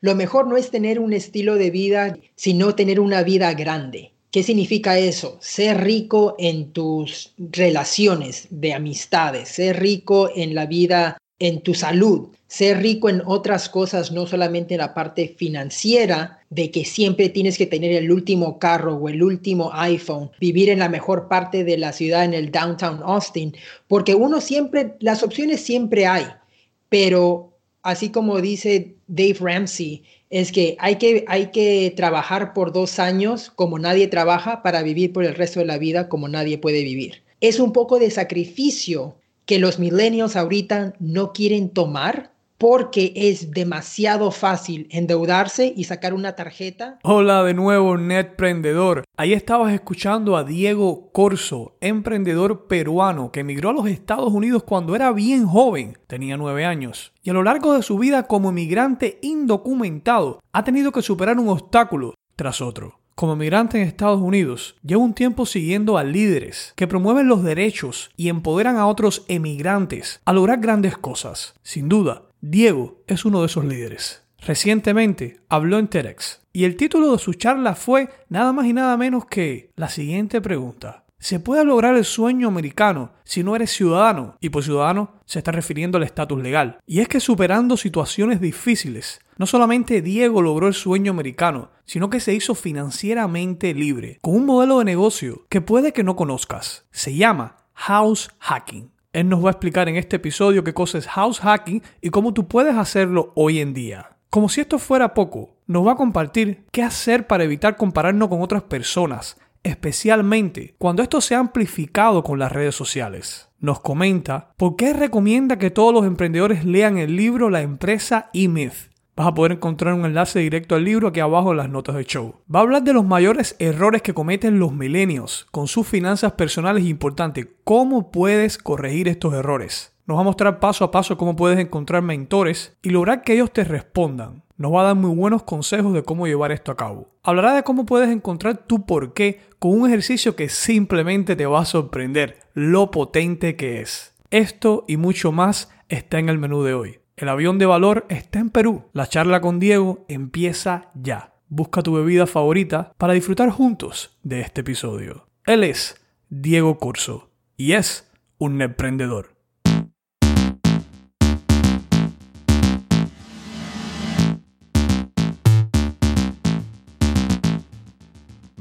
lo mejor no es tener un estilo de vida, sino tener una vida grande. ¿Qué significa eso? Ser rico en tus relaciones de amistades, ser rico en la vida, en tu salud, ser rico en otras cosas, no solamente en la parte financiera, de que siempre tienes que tener el último carro o el último iPhone, vivir en la mejor parte de la ciudad, en el downtown Austin, porque uno siempre, las opciones siempre hay, pero así como dice Dave Ramsey, es que hay, que hay que trabajar por dos años como nadie trabaja para vivir por el resto de la vida como nadie puede vivir. Es un poco de sacrificio que los millennials ahorita no quieren tomar porque es demasiado fácil endeudarse y sacar una tarjeta. Hola de nuevo, Netprendedor. Ahí estabas escuchando a Diego Corso, emprendedor peruano que emigró a los Estados Unidos cuando era bien joven, tenía nueve años, y a lo largo de su vida como inmigrante indocumentado ha tenido que superar un obstáculo tras otro. Como emigrante en Estados Unidos, llevo un tiempo siguiendo a líderes que promueven los derechos y empoderan a otros emigrantes a lograr grandes cosas. Sin duda, Diego es uno de esos líderes. Recientemente habló en TEDx y el título de su charla fue nada más y nada menos que la siguiente pregunta. ¿Se puede lograr el sueño americano si no eres ciudadano? Y por ciudadano se está refiriendo al estatus legal. Y es que superando situaciones difíciles, no solamente Diego logró el sueño americano, sino que se hizo financieramente libre, con un modelo de negocio que puede que no conozcas. Se llama house hacking. Él nos va a explicar en este episodio qué cosa es house hacking y cómo tú puedes hacerlo hoy en día. Como si esto fuera poco, nos va a compartir qué hacer para evitar compararnos con otras personas, especialmente cuando esto se ha amplificado con las redes sociales. Nos comenta por qué recomienda que todos los emprendedores lean el libro La empresa E-Myth vas a poder encontrar un enlace directo al libro aquí abajo en las notas del show. Va a hablar de los mayores errores que cometen los milenios con sus finanzas personales importantes. ¿Cómo puedes corregir estos errores? Nos va a mostrar paso a paso cómo puedes encontrar mentores y lograr que ellos te respondan. Nos va a dar muy buenos consejos de cómo llevar esto a cabo. Hablará de cómo puedes encontrar tu porqué con un ejercicio que simplemente te va a sorprender lo potente que es. Esto y mucho más está en el menú de hoy. El avión de valor está en Perú. La charla con Diego empieza ya. Busca tu bebida favorita para disfrutar juntos de este episodio. Él es Diego Corso y es un emprendedor.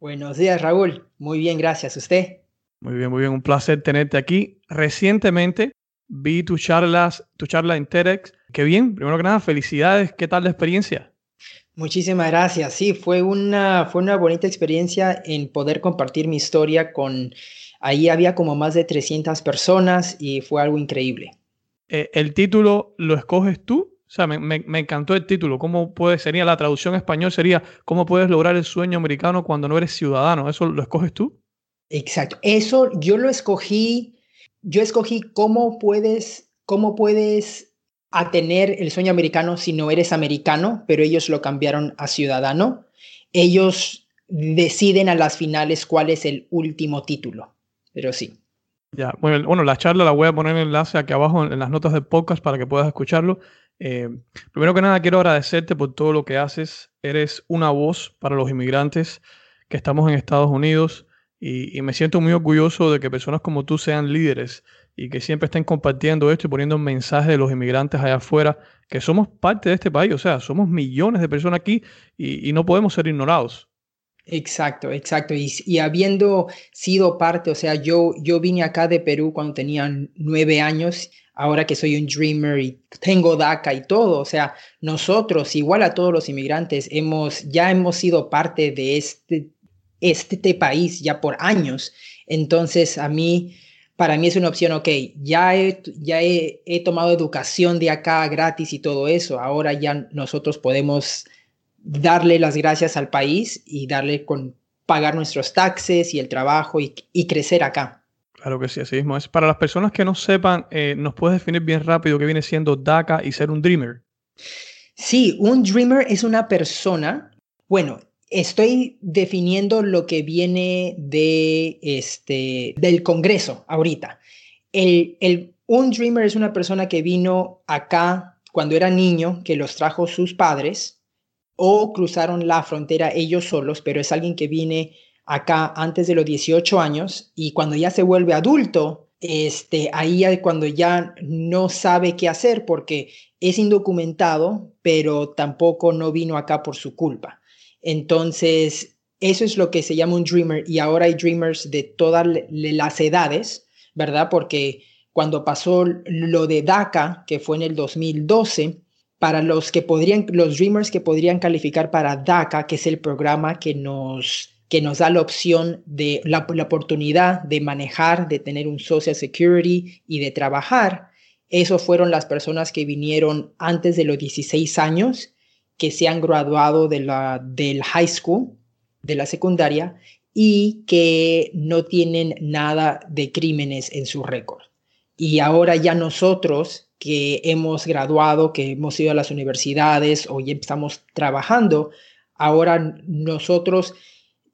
Buenos días, Raúl. Muy bien, gracias. ¿Usted? Muy bien, muy bien. Un placer tenerte aquí. Recientemente vi tus charlas, tu charla en TEDx. Qué bien. Primero que nada, felicidades. ¿Qué tal la experiencia? Muchísimas gracias. Sí, fue una, fue una bonita experiencia en poder compartir mi historia con... Ahí había como más de 300 personas y fue algo increíble. Eh, ¿El título lo escoges tú o sea, me, encantó el título. ¿Cómo puede, sería la traducción español? Sería, ¿cómo puedes lograr el sueño americano cuando no eres ciudadano? ¿Eso lo escoges tú? Exacto. Eso yo lo escogí, yo escogí cómo puedes, cómo puedes tener el sueño americano si no eres americano, pero ellos lo cambiaron a ciudadano. Ellos deciden a las finales cuál es el último título, pero sí. Ya, bueno, la charla la voy a poner en enlace aquí abajo en las notas del podcast para que puedas escucharlo. Eh, primero que nada, quiero agradecerte por todo lo que haces. Eres una voz para los inmigrantes que estamos en Estados Unidos y, me siento muy orgulloso de que personas como tú sean líderes y que siempre estén compartiendo esto y poniendo un mensaje de los inmigrantes allá afuera, que somos parte de este país, o sea, somos millones de personas aquí y, no podemos ser ignorados. Exacto, exacto. Y, y, habiendo sido parte, o sea, yo, yo vine acá de Perú cuando tenía nueve años ahora que soy un dreamer y tengo DACA y todo, o sea, nosotros, igual a todos los inmigrantes, hemos, ya hemos sido parte de este, este país ya por años. Entonces, a mí, para mí es una opción, ok, ya he, ya he, tomado educación de acá gratis y todo eso, ahora ya nosotros podemos darle las gracias al país y darle con pagar nuestros taxes y el trabajo y, crecer acá. Claro que sí, así mismo es. Para las personas que no sepan, eh, ¿nos puedes definir bien rápido qué viene siendo DACA y ser un dreamer? Sí, un dreamer es una persona, bueno, Estoy definiendo lo que viene de este, del Congreso ahorita. El, el, un dreamer es una persona que vino acá cuando era niño, que los trajo sus padres, o cruzaron la frontera ellos solos, pero es alguien que viene acá antes de los 18 años y cuando ya se vuelve adulto, este, ahí es cuando ya no sabe qué hacer porque es indocumentado, pero tampoco no vino acá por su culpa. Entonces, eso es lo que se llama un dreamer y ahora hay dreamers de todas las edades, ¿verdad? Porque cuando pasó lo de DACA, que fue en el 2012, para los que podrían, los dreamers que podrían calificar para DACA, que es el programa que nos, que nos da la opción de la, oportunidad de manejar, de tener un Social Security y de trabajar, esos fueron las personas que vinieron antes de los 16 años que se han graduado de la, del high school, de la secundaria, y que no tienen nada de crímenes en su récord. Y ahora ya nosotros que hemos graduado, que hemos ido a las universidades o ya estamos trabajando, ahora nosotros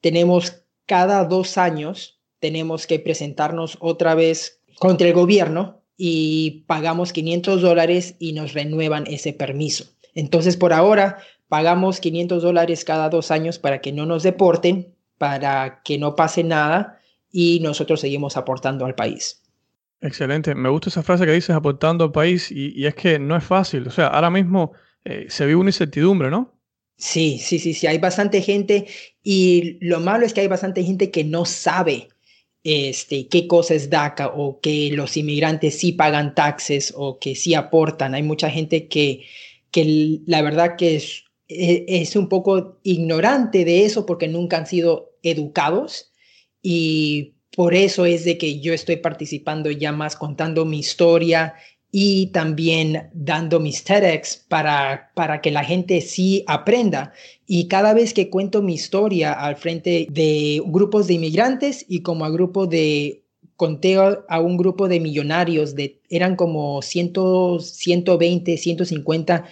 tenemos cada dos años, tenemos que presentarnos otra vez contra el gobierno y pagamos 500 dólares y nos renuevan ese permiso. Entonces, por ahora, pagamos 500 dólares cada dos años para que no nos deporten, para que no pase nada y nosotros seguimos aportando al país. Excelente. Me gusta esa frase que dices aportando al país y, es que no es fácil. O sea, ahora mismo eh, se vive una incertidumbre, ¿no? Sí, sí, sí, sí. Hay bastante gente y lo malo es que hay bastante gente que no sabe este, qué cosa es DACA o que los inmigrantes sí pagan taxes o que sí aportan. Hay mucha gente que que la verdad que es, e, es un poco ignorante de eso porque nunca han sido educados y por eso es de que yo estoy participando ya más contando mi historia y también dando mis TEDx para, para que la gente sí aprenda. Y cada vez que cuento mi historia al frente de grupos de inmigrantes y como a grupo de conté a un grupo de millonarios, de, eran como 100, 120, 150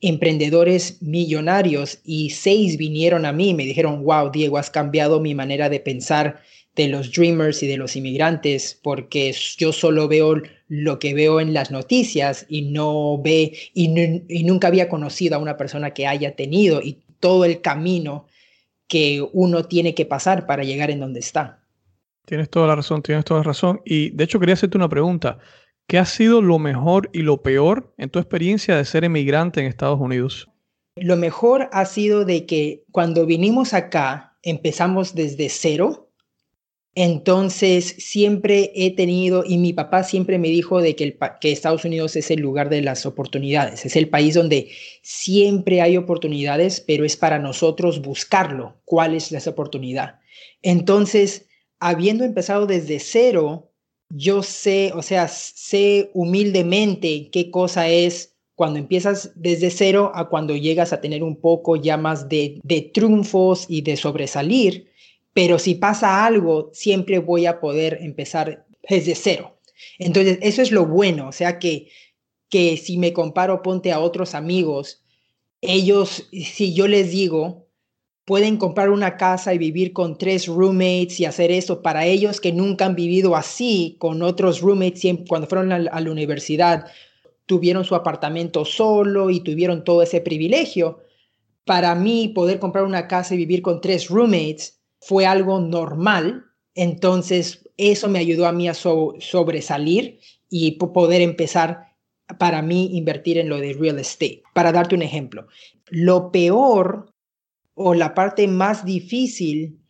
emprendedores millonarios y seis vinieron a mí y me dijeron, wow, Diego, has cambiado mi manera de pensar de los dreamers y de los inmigrantes porque yo solo veo lo que veo en las noticias y no ve y, y nunca había conocido a una persona que haya tenido y todo el camino que uno tiene que pasar para llegar en donde está. Tienes toda la razón, tienes toda la razón. Y de hecho quería hacerte una pregunta. ¿Qué ha sido lo mejor y lo peor en tu experiencia de ser emigrante en Estados Unidos? Lo mejor ha sido de que cuando vinimos acá empezamos desde cero. Entonces siempre he tenido, y mi papá siempre me dijo de que, Estados Unidos es el lugar de las oportunidades, es el país donde siempre hay oportunidades, pero es para nosotros buscarlo, cuál es esa oportunidad. Entonces, habiendo empezado desde cero, yo sé, o sea, sé humildemente qué cosa es cuando empiezas desde cero a cuando llegas a tener un poco ya más de, de triunfos y de sobresalir, pero si pasa algo, siempre voy a poder empezar desde cero. Entonces, eso es lo bueno, o sea que, que si me comparo, ponte a otros amigos, ellos, si yo les digo, pueden comprar una casa y vivir con tres roommates y hacer eso. Para ellos que nunca han vivido así con otros roommates, cuando fueron a, la universidad, tuvieron su apartamento solo y tuvieron todo ese privilegio. Para mí, poder comprar una casa y vivir con tres roommates fue algo normal. Entonces, eso me ayudó a mí a sobresalir y poder empezar para mí invertir en lo de real estate. Para darte un ejemplo, lo peor o la parte más difícil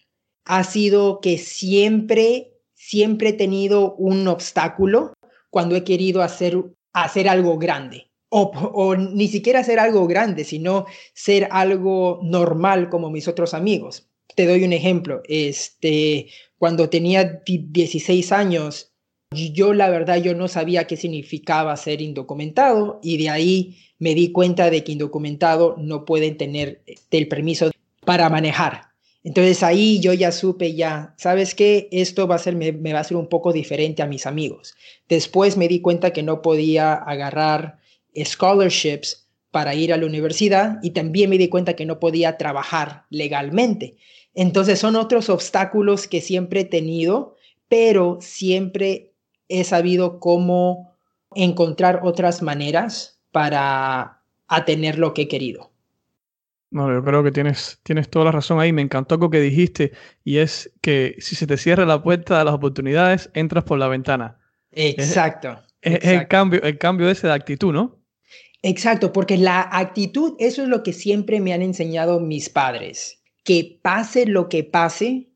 ha sido que siempre, siempre he tenido un obstáculo cuando he querido hacer, hacer algo grande. O, o, ni siquiera hacer algo grande, sino ser algo normal como mis otros amigos. Te doy un ejemplo. Este, cuando tenía 16 años, Yo la verdad, yo no sabía qué significaba ser indocumentado y de ahí me di cuenta de que indocumentado no pueden tener este, el permiso para manejar. Entonces ahí yo ya supe ya, ¿sabes qué? Esto va a ser, me, me, va a ser un poco diferente a mis amigos. Después me di cuenta que no podía agarrar scholarships para ir a la universidad y también me di cuenta que no podía trabajar legalmente. Entonces son otros obstáculos que siempre he tenido, pero siempre he sabido cómo encontrar otras maneras para tener lo que he querido. No, yo creo que tienes, tienes toda la razón ahí. Me encantó algo que dijiste y es que si se te cierra la puerta de las oportunidades, entras por la ventana. Exacto. Es, el, cambio, el cambio ese de actitud, ¿no? Exacto, porque la actitud, eso es lo que siempre me han enseñado mis padres. Que pase lo que pase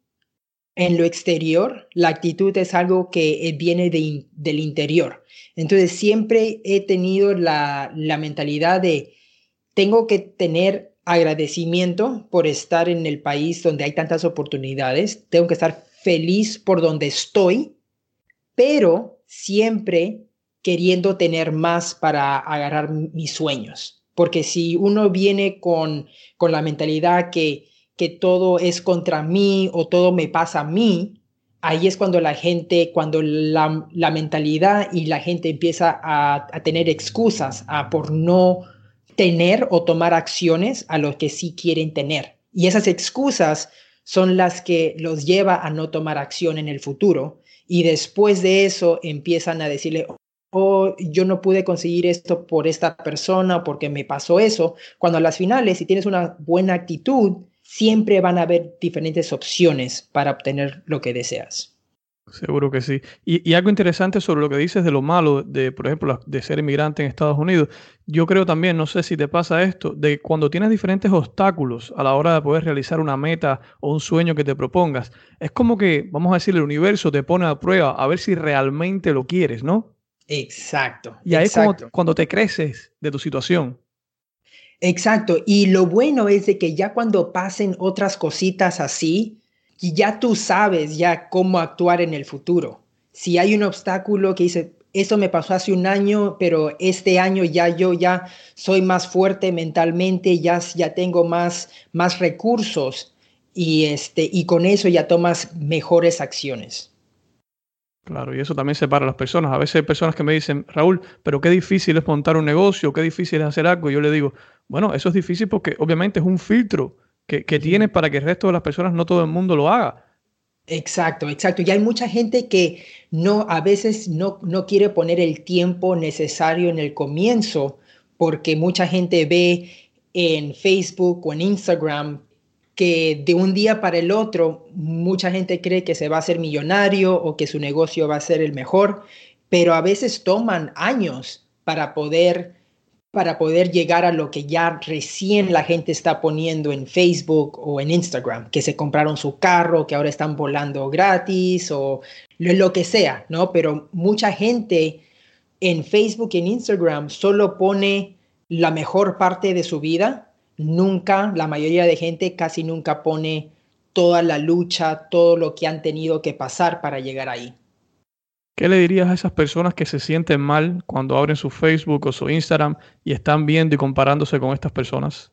en lo exterior, la actitud es algo que viene del interior. Entonces siempre he tenido la, la mentalidad de tengo que tener agradecimiento por estar en el país donde hay tantas oportunidades, tengo que estar feliz por donde estoy, pero siempre queriendo tener más para agarrar mis sueños. Porque si uno viene con, con la mentalidad que, que todo es contra mí o todo me pasa a mí, ahí es cuando la gente, cuando la, la mentalidad y la gente empieza a, a tener excusas a, por no tener o tomar acciones a los que sí quieren tener. Y esas excusas son las que los lleva a no tomar acción en el futuro. Y después de eso empiezan a decirle, oh, yo no pude conseguir esto por esta persona, porque me pasó eso. Cuando a las finales, si tienes una buena actitud, siempre van a haber diferentes opciones para obtener lo que deseas. Seguro que sí. Y, algo interesante sobre lo que dices de lo malo de, por ejemplo, de ser inmigrante en Estados Unidos. Yo creo también, no sé si te pasa esto, de cuando tienes diferentes obstáculos a la hora de poder realizar una meta o un sueño que te propongas, es como que, vamos a decir, el universo te pone a prueba a ver si realmente lo quieres, ¿no? Exacto. Y ahí es cuando, cuando te creces de tu situación. Exacto. Y lo bueno es de que ya cuando pasen otras cositas así, ya tú sabes ya cómo actuar en el futuro. Si hay un obstáculo que dice, eso me pasó hace un año, pero este año ya yo ya soy más fuerte mentalmente, ya, ya tengo más, más recursos y, este, y con eso ya tomas mejores acciones. Claro, y eso también separa a las personas. A veces hay personas que me dicen, Raúl, pero qué difícil es montar un negocio, qué difícil es hacer algo. Y yo le digo, bueno, eso es difícil porque obviamente es un filtro que, que tienes para que el resto de las personas, no todo el mundo lo haga. Exacto, exacto. Y hay mucha gente que no, a veces no, no quiere poner el tiempo necesario en el comienzo porque mucha gente ve en Facebook o en Instagram que de un día para el otro mucha gente cree que se va a hacer millonario o que su negocio va a ser el mejor, pero a veces toman años para poder para poder llegar a lo que ya recién la gente está poniendo en Facebook o en Instagram, que se compraron su carro, que ahora están volando gratis o lo, que sea, ¿no? Pero mucha gente en Facebook y en Instagram solo pone la mejor parte de su vida, nunca, la mayoría de gente casi nunca pone toda la lucha, todo lo que han tenido que pasar para llegar ahí. ¿Qué le dirías a esas personas que se sienten mal cuando abren su Facebook o su Instagram y están viendo y comparándose con estas personas?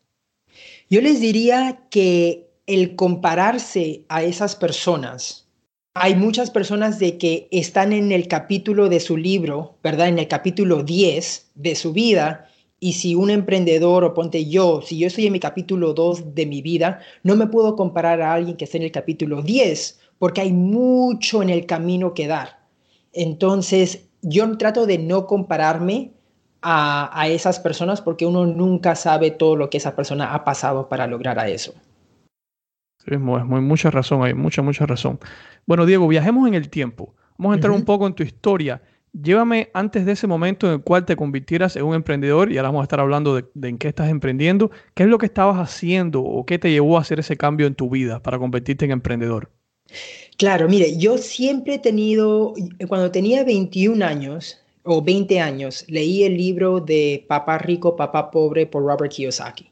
Yo les diría que el compararse a esas personas, hay muchas personas de que están en el capítulo de su libro, ¿verdad? En el capítulo 10 de su vida. Y si un emprendedor, o ponte yo, si yo estoy en mi capítulo 2 de mi vida, no me puedo comparar a alguien que esté en el capítulo 10, porque hay mucho en el camino que dar. Entonces, yo trato de no compararme a, esas personas porque uno nunca sabe todo lo que esa persona ha pasado para lograr a eso. Sí, es muy, mucha razón, hay mucha, mucha razón. Bueno, Diego, viajemos en el tiempo. Vamos a entrar un poco en tu historia. Llévame antes de ese momento en el cual te convirtieras en un emprendedor, y ahora vamos a estar hablando de, de, en qué estás emprendiendo. ¿Qué es lo que estabas haciendo o qué te llevó a hacer ese cambio en tu vida para convertirte en emprendedor? Claro, mire, yo siempre he tenido, cuando tenía 21 años o 20 años, leí el libro de Papá Rico, Papá Pobre por Robert Kiyosaki.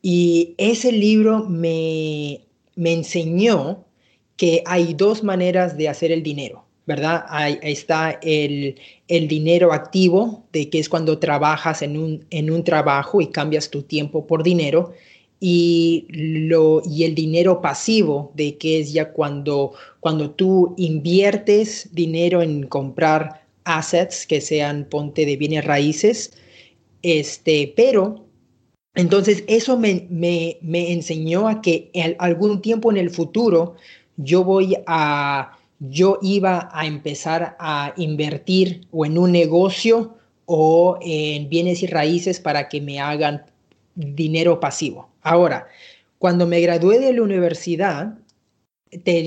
Y ese libro me, me enseñó que hay dos maneras de hacer el dinero. ¿Verdad? Ahí, está el, dinero activo, de que es cuando trabajas en un, en un trabajo y cambias tu tiempo por dinero. Y, lo, y el dinero pasivo, de que es ya cuando, cuando tú inviertes dinero en comprar assets que sean ponte de bienes raíces, este, pero entonces eso me, me, me enseñó a que en algún tiempo en el futuro yo voy a yo iba a empezar a invertir o en un negocio o en bienes y raíces para que me hagan dinero pasivo. Ahora, cuando me gradué de la universidad,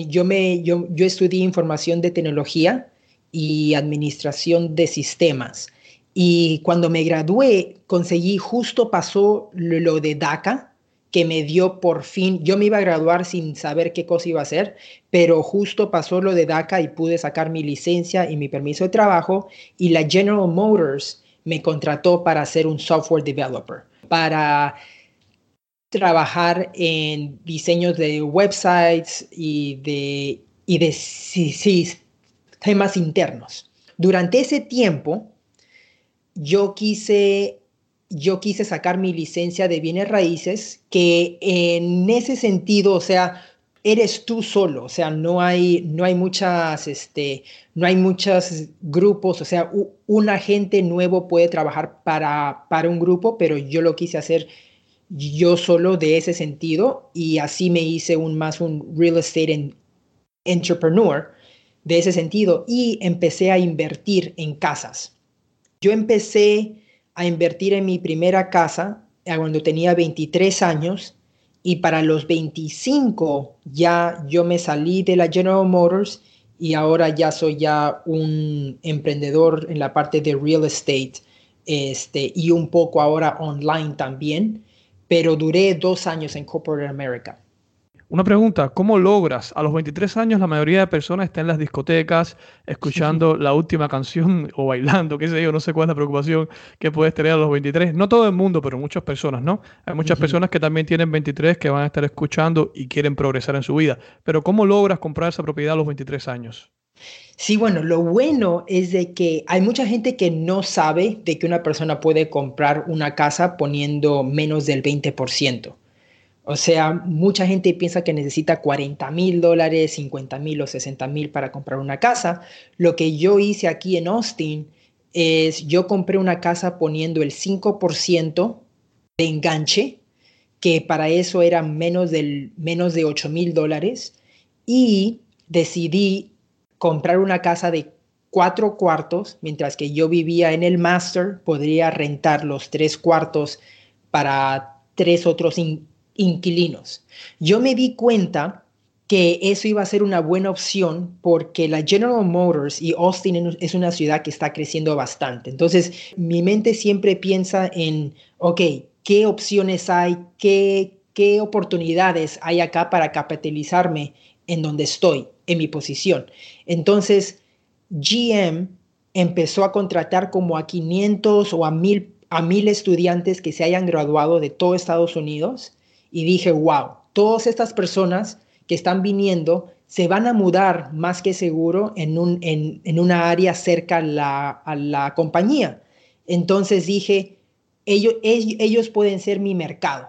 yo, me, yo, yo estudié información de tecnología y administración de sistemas. Y cuando me gradué, conseguí, justo pasó lo de DACA, que me dio por fin, yo me iba a graduar sin saber qué cosa iba a hacer, pero justo pasó lo de DACA y pude sacar mi licencia y mi permiso de trabajo y la General Motors me contrató para ser un software developer, para trabajar en diseños de websites y de, y de sistemas internos. Durante ese tiempo, yo quise yo quise sacar mi licencia de bienes raíces, que en ese sentido, o sea, eres tú solo, o sea, no hay, no hay muchas, este, no hay muchos grupos, o sea, un agente nuevo puede trabajar para, para un grupo, pero yo lo quise hacer yo solo de ese sentido y así me hice un más un real estate entrepreneur de ese sentido y empecé a invertir en casas. Yo empecé a invertir en mi primera casa cuando tenía 23 años y para los 25 ya yo me salí de la General Motors y ahora ya soy ya un emprendedor en la parte de real estate este, y un poco ahora online también, pero duré dos años en Corporate America. Una pregunta, ¿cómo logras? A los 23 años la mayoría de personas está en las discotecas escuchando la última canción o bailando, qué sé yo, no sé cuál es la preocupación que puedes tener a los 23. No todo el mundo, pero muchas personas, ¿no? Hay muchas personas que también tienen 23 que van a estar escuchando y quieren progresar en su vida. Pero ¿cómo logras comprar esa propiedad a los 23 años? Sí, bueno, lo bueno es de que hay mucha gente que no sabe de que una persona puede comprar una casa poniendo menos del 20%. O sea, mucha gente piensa que necesita 40 mil dólares, 50 mil o 60 mil para comprar una casa. Lo que yo hice aquí en Austin es yo compré una casa poniendo el 5% de enganche, que para eso era menos, del, menos de 8 mil dólares, y decidí comprar una casa de cuatro cuartos, mientras que yo vivía en el master, podría rentar los tres cuartos para tres otros inquilinos. Yo me di cuenta que eso iba a ser una buena opción porque la General Motors y Austin es una ciudad que está creciendo bastante. Entonces, mi mente siempre piensa en, ok, ¿qué opciones hay? ¿Qué, qué oportunidades hay acá para capitalizarme en donde estoy, en mi posición? Entonces, GM empezó a contratar como a 500 o a 1000 a mil estudiantes que se hayan graduado de todo Estados Unidos y dije, wow, todas estas personas que están viniendo se van a mudar más que seguro en, un, en, una área cerca a la, a la compañía. Entonces dije, ellos, ellos pueden ser mi mercado.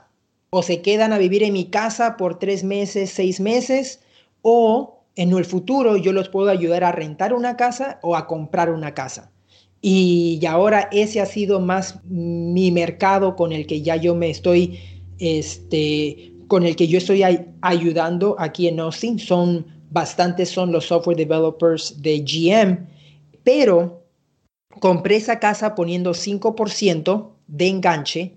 O se quedan a vivir en mi casa por tres meses, seis meses, o en el futuro yo los puedo ayudar a rentar una casa o a comprar una casa. Y ahora ese ha sido más mi mercado con el que ya yo me estoy este, con el que yo estoy ayudando aquí en Austin. Son bastantes, son los software developers de GM, pero compré esa casa poniendo 5% de enganche,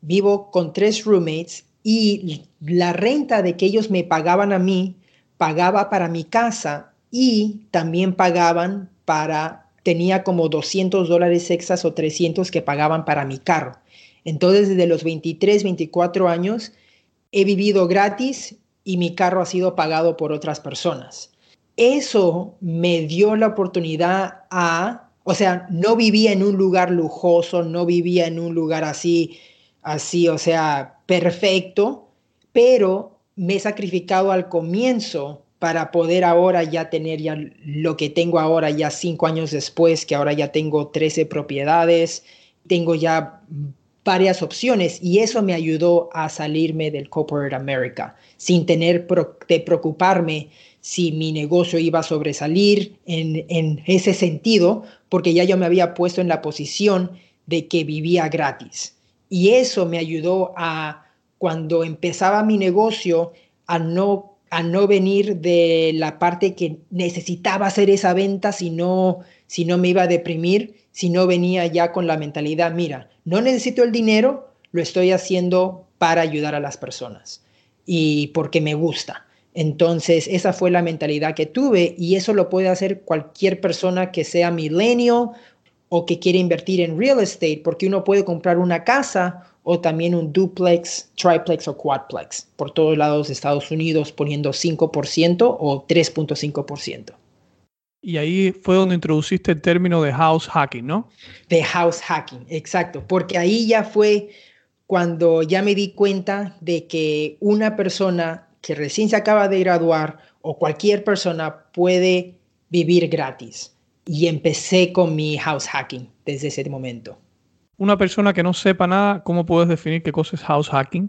vivo con tres roommates y la renta de que ellos me pagaban a mí, pagaba para mi casa y también pagaban para, tenía como 200 dólares extras o 300 que pagaban para mi carro. Entonces, desde los 23, 24 años, he vivido gratis y mi carro ha sido pagado por otras personas. Eso me dio la oportunidad a, o sea, no vivía en un lugar lujoso, no vivía en un lugar así, así, o sea, perfecto, pero me he sacrificado al comienzo para poder ahora ya tener ya lo que tengo ahora ya cinco años después, que ahora ya tengo 13 propiedades, tengo ya varias opciones y eso me ayudó a salirme del corporate America sin tener que preocuparme si mi negocio iba a sobresalir en, en ese sentido, porque ya yo me había puesto en la posición de que vivía gratis. Y eso me ayudó a, cuando empezaba mi negocio, a no a no venir de la parte que necesitaba hacer esa venta si no, si no me iba a deprimir, si no venía ya con la mentalidad, mira, no necesito el dinero, lo estoy haciendo para ayudar a las personas y porque me gusta. Entonces, esa fue la mentalidad que tuve y eso lo puede hacer cualquier persona que sea milenio o que quiere invertir en real estate, porque uno puede comprar una casa o también un duplex, triplex o quadplex por todos lados de Estados Unidos poniendo 5% o 3.5%. Y ahí fue donde introduciste el término de house hacking, ¿no? De house hacking, exacto, porque ahí ya fue cuando ya me di cuenta de que una persona que recién se acaba de graduar o cualquier persona puede vivir gratis. Y empecé con mi house hacking desde ese momento una persona que no sepa nada, ¿cómo puedes definir qué cosa es house hacking?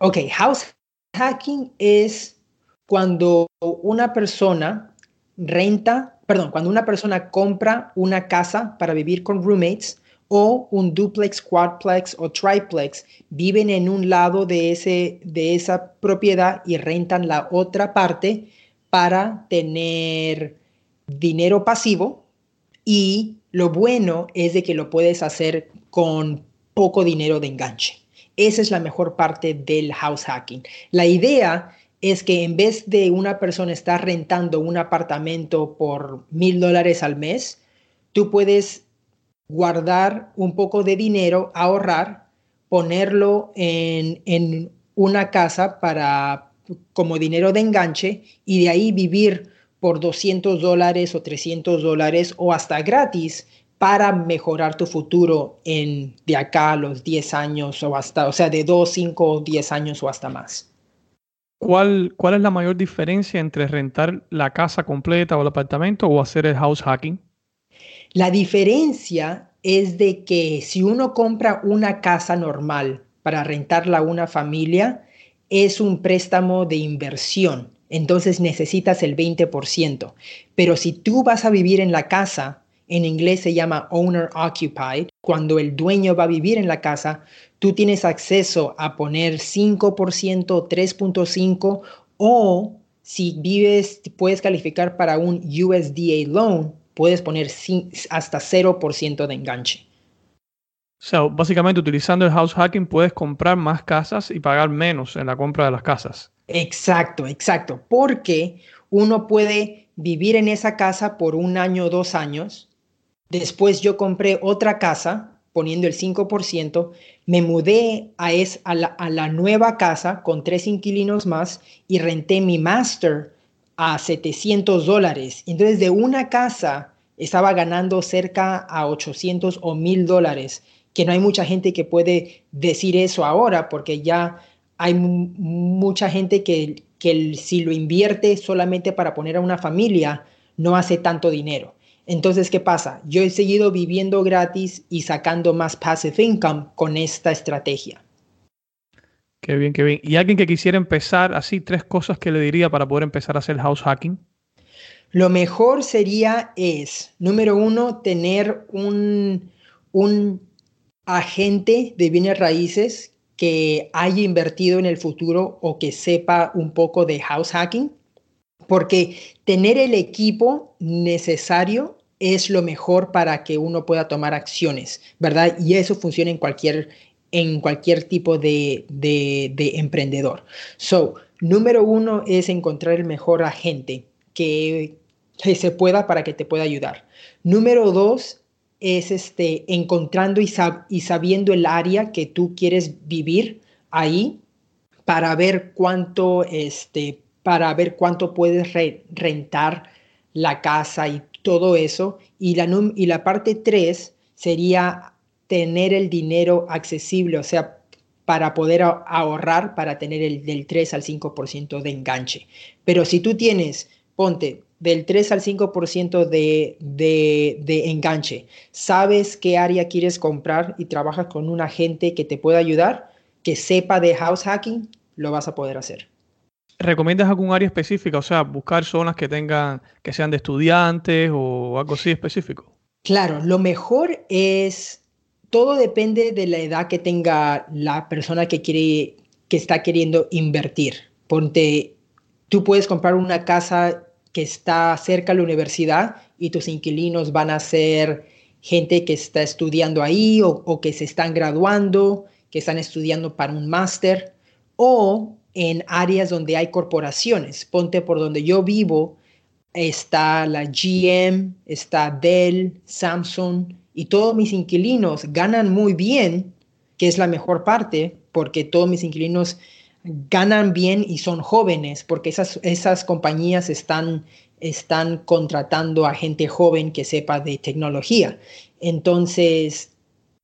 Ok, house hacking es cuando una persona renta, perdón, cuando una persona compra una casa para vivir con roommates o un duplex, quadplex o triplex, viven en un lado de, ese, de esa propiedad y rentan la otra parte para tener dinero pasivo y lo bueno es de que lo puedes hacer con poco dinero de enganche. Esa es la mejor parte del house hacking. La idea es que en vez de una persona estar rentando un apartamento por mil dólares al mes, tú puedes guardar un poco de dinero, ahorrar, ponerlo en, en una casa para como dinero de enganche y de ahí vivir por 200 dólares o 300 dólares o hasta gratis para mejorar tu futuro en de acá a los 10 años o hasta, o sea, de 2, 5, 10 años o hasta más. ¿Cuál, ¿Cuál es la mayor diferencia entre rentar la casa completa o el apartamento o hacer el house hacking? La diferencia es de que si uno compra una casa normal para rentarla a una familia, es un préstamo de inversión. Entonces necesitas el 20%. Pero si tú vas a vivir en la casa, en inglés se llama owner occupied. Cuando el dueño va a vivir en la casa, tú tienes acceso a poner 5%, 3.5% o si vives, puedes calificar para un USDA loan, puedes poner hasta 0% de enganche. So, básicamente utilizando el house hacking puedes comprar más casas y pagar menos en la compra de las casas. Exacto, exacto, porque uno puede vivir en esa casa por un año o dos años Después yo compré otra casa poniendo el 5%, me mudé a, es, a, la, nueva casa con tres inquilinos más y renté mi master a 700 dólares. Entonces de una casa estaba ganando cerca a 800 o 1000 dólares, que no hay mucha gente que puede decir eso ahora porque ya hay mucha gente que, que si lo invierte solamente para poner a una familia, no hace tanto dinero. Entonces, ¿qué pasa? Yo he seguido viviendo gratis y sacando más passive income con esta estrategia. Qué bien, qué bien. ¿Y alguien que quisiera empezar así, tres cosas que le diría para poder empezar a hacer house hacking? Lo mejor sería es, número uno, tener un, un agente de bienes raíces que haya invertido en el futuro o que sepa un poco de house hacking, porque tener el equipo necesario es lo mejor para que uno pueda tomar acciones, ¿verdad? Y eso funciona en cualquier, en cualquier tipo de, de, emprendedor. So, número uno es encontrar el mejor agente que, que, se pueda para que te pueda ayudar. Número dos es este, encontrando y, y sabiendo el área que tú quieres vivir ahí para ver cuánto, este, para ver cuánto puedes rentar la casa y todo eso. Y la, y la parte tres sería tener el dinero accesible, o sea, para poder ahorrar para tener el del 3 al 5% de enganche. Pero si tú tienes, ponte, del 3 al 5% de, de, de enganche, sabes qué área quieres comprar y trabajas con un agente que te pueda ayudar, que sepa de house hacking, lo vas a poder hacer. ¿Recomiendas algún área específica? O sea, buscar zonas que tengan, que sean de estudiantes o algo así específico. Claro, lo mejor es todo depende de la edad que tenga la persona que quiere, que está queriendo invertir. Ponte, tú puedes comprar una casa que está cerca de la universidad y tus inquilinos van a ser gente que está estudiando ahí o, o que se están graduando, que están estudiando para un máster o en áreas donde hay corporaciones. Ponte por donde yo vivo, está la GM, está Dell, Samsung, y todos mis inquilinos ganan muy bien, que es la mejor parte, porque todos mis inquilinos ganan bien y son jóvenes, porque esas, esas compañías están, están contratando a gente joven que sepa de tecnología. Entonces,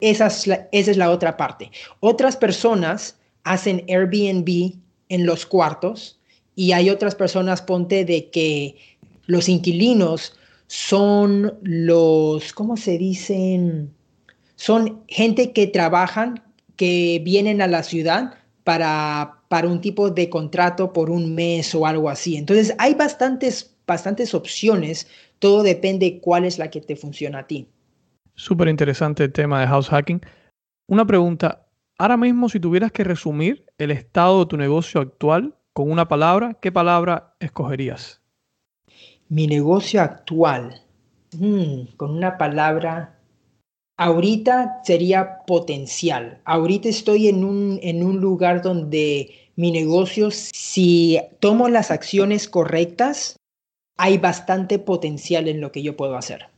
esa esa es la otra parte. Otras personas hacen Airbnb en los cuartos y hay otras personas, ponte, de que los inquilinos son los, ¿cómo se dicen? Son gente que trabajan, que vienen a la ciudad para, para un tipo de contrato por un mes o algo así. Entonces hay bastantes, bastantes opciones, todo depende cuál es la que te funciona a ti. Súper interesante el tema de house hacking. Una pregunta, ahora mismo si tuvieras que resumir el estado de tu negocio actual con una palabra, ¿qué palabra escogerías? Mi negocio actual, mm, con una palabra, ahorita sería potencial. Ahorita estoy en un, en un lugar donde mi negocio, si tomo las acciones correctas, hay bastante potencial en lo que yo puedo hacer.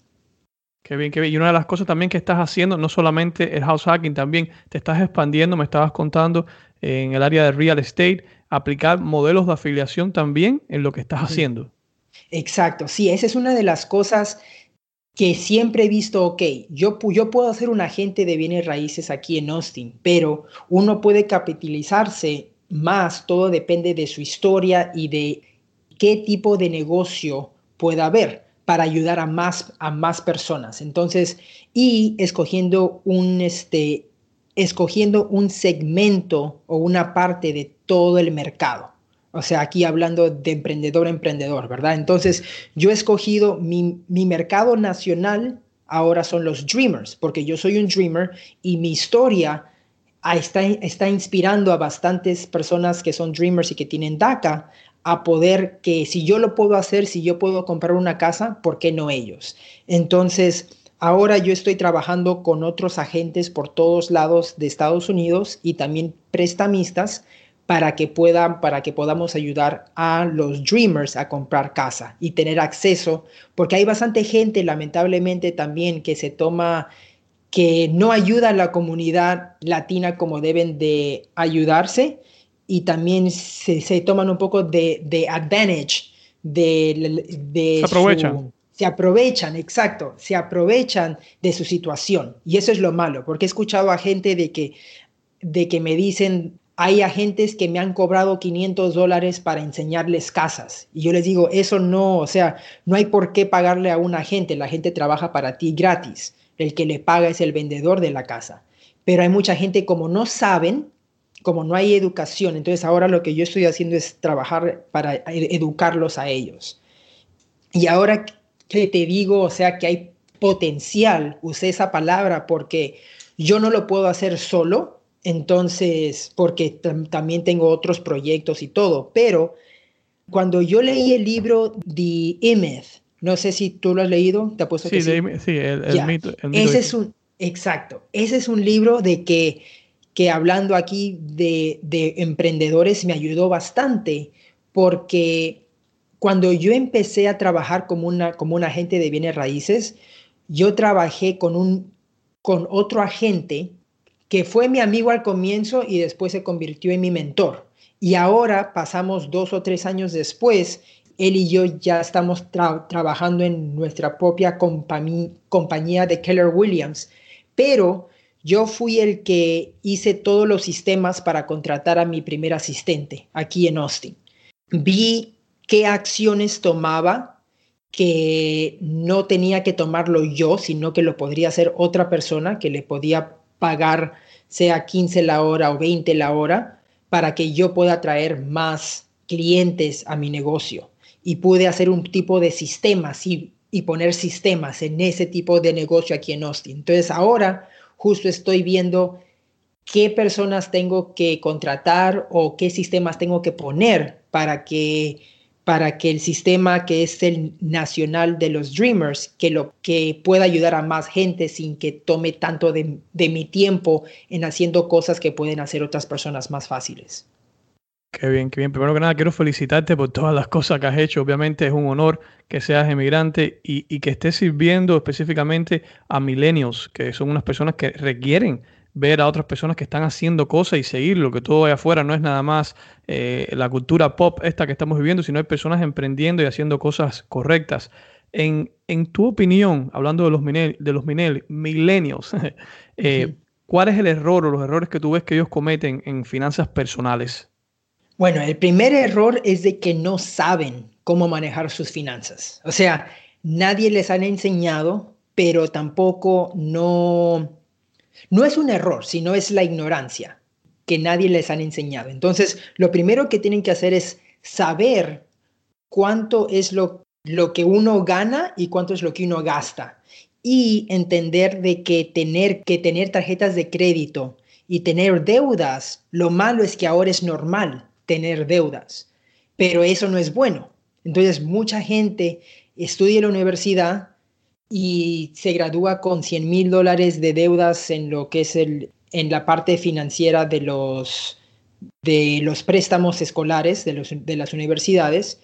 Qué bien, qué bien. Y una de las cosas también que estás haciendo, no solamente el house hacking, también te estás expandiendo, me estabas contando en el área de real estate, aplicar modelos de afiliación también en lo que estás haciendo. Exacto, sí, esa es una de las cosas que siempre he visto, ok, yo, yo puedo hacer un agente de bienes raíces aquí en Austin, pero uno puede capitalizarse más, todo depende de su historia y de qué tipo de negocio pueda haber para ayudar a más, a más personas. Entonces, y escogiendo un, este, escogiendo un segmento o una parte de todo el mercado. O sea, aquí hablando de emprendedor a emprendedor, ¿verdad? Entonces, yo he escogido mi, mercado nacional, ahora son los dreamers, porque yo soy un dreamer y mi historia está, está inspirando a bastantes personas que son dreamers y que tienen DACA a poder que si yo lo puedo hacer, si yo puedo comprar una casa, ¿por qué no ellos? Entonces, ahora yo estoy trabajando con otros agentes por todos lados de Estados Unidos y también prestamistas para que puedan, para que podamos ayudar a los dreamers a comprar casa y tener acceso, porque hay bastante gente, lamentablemente también, que se toma, que no ayuda a la comunidad latina como deben de ayudarse y también se, toman un poco de, de advantage de, de se aprovechan. se aprovechan, exacto, se aprovechan de su situación. Y eso es lo malo, porque he escuchado a gente de que, de que me dicen, hay agentes que me han cobrado 500 dólares para enseñarles casas. Y yo les digo, eso no, o sea, no hay por qué pagarle a un agente. La gente trabaja para ti gratis. El que le paga es el vendedor de la casa. Pero hay mucha gente como no saben, como no hay educación. Entonces ahora lo que yo estoy haciendo es trabajar para educarlos a ellos. Y ahora que te digo, o sea, que hay potencial, usé esa palabra porque yo no lo puedo hacer solo, entonces, porque también tengo otros proyectos y todo, pero cuando yo leí el libro The Image, no sé si tú lo has leído, te apuesto sí, que sí. sí, el, mito, Ese es un, exacto, ese es un libro de que, que hablando aquí de, de emprendedores me ayudó bastante, porque cuando yo empecé a trabajar como, una, como un agente de bienes raíces, yo trabajé con, un, con otro agente que fue mi amigo al comienzo y después se convirtió en mi mentor. Y ahora pasamos dos o tres años después, él y yo ya estamos trabajando en nuestra propia compañía de Keller Williams, pero yo fui el que hice todos los sistemas para contratar a mi primer asistente aquí en Austin. Vi qué acciones tomaba que no tenía que tomarlo yo, sino que lo podría hacer otra persona que le podía pagar sea 15 la hora o 20 la hora para que yo pueda traer más clientes a mi negocio. Y pude hacer un tipo de sistemas y, y poner sistemas en ese tipo de negocio aquí en Austin. Entonces ahora justo estoy viendo qué personas tengo que contratar o qué sistemas tengo que poner para que para que el sistema que es el nacional de los Dreamers, que, lo, que pueda ayudar a más gente sin que tome tanto de, de mi tiempo en haciendo cosas que pueden hacer otras personas más fáciles. Qué bien, qué bien. Primero que nada, quiero felicitarte por todas las cosas que has hecho. Obviamente es un honor que seas emigrante y, y que estés sirviendo específicamente a millennials, que son unas personas que requieren ver a otras personas que están haciendo cosas y seguirlo, que todo allá afuera no es nada más eh, la cultura pop esta que estamos viviendo, sino hay personas emprendiendo y haciendo cosas correctas. En, en tu opinión, hablando de los, de los millennials, eh, ¿cuál es el error o los errores que tú ves que ellos cometen en finanzas personales? Bueno, el primer error es de que no saben cómo manejar sus finanzas. O sea, nadie les ha enseñado, pero tampoco no no es un error, sino es la ignorancia que nadie les han enseñado. Entonces, lo primero que tienen que hacer es saber cuánto es lo, lo que uno gana y cuánto es lo que uno gasta. Y entender de que tener que tener tarjetas de crédito y tener deudas, lo malo es que ahora es normal tener deudas, pero eso no es bueno. Entonces, mucha gente estudia en la universidad, y se gradúa con 100 mil dólares de deudas en lo que es el, en la parte financiera de los, de los préstamos escolares de, los, de las universidades,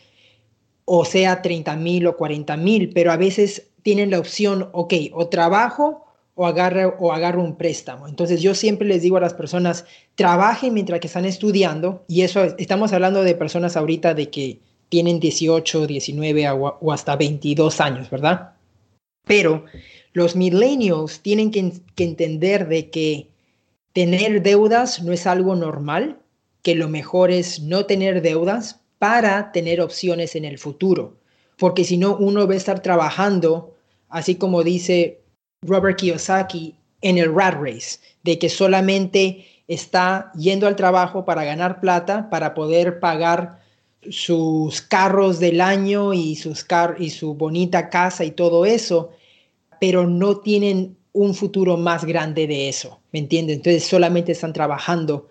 o sea 30 mil o 40 mil, pero a veces tienen la opción, ok, o trabajo o agarro, o un préstamo. Entonces yo siempre les digo a las personas, trabajen mientras que están estudiando, y eso estamos hablando de personas ahorita de que tienen 18, 19 o hasta 22 años, ¿verdad? Pero los millennials tienen que, entender de que tener deudas no es algo normal, que lo mejor es no tener deudas para tener opciones en el futuro. Porque si no, uno va a estar trabajando, así como dice Robert Kiyosaki, en el rat race, de que solamente está yendo al trabajo para ganar plata, para poder pagar sus carros del año y, sus y su bonita casa y todo eso, pero no tienen un futuro más grande de eso, ¿me entiendes? Entonces solamente están trabajando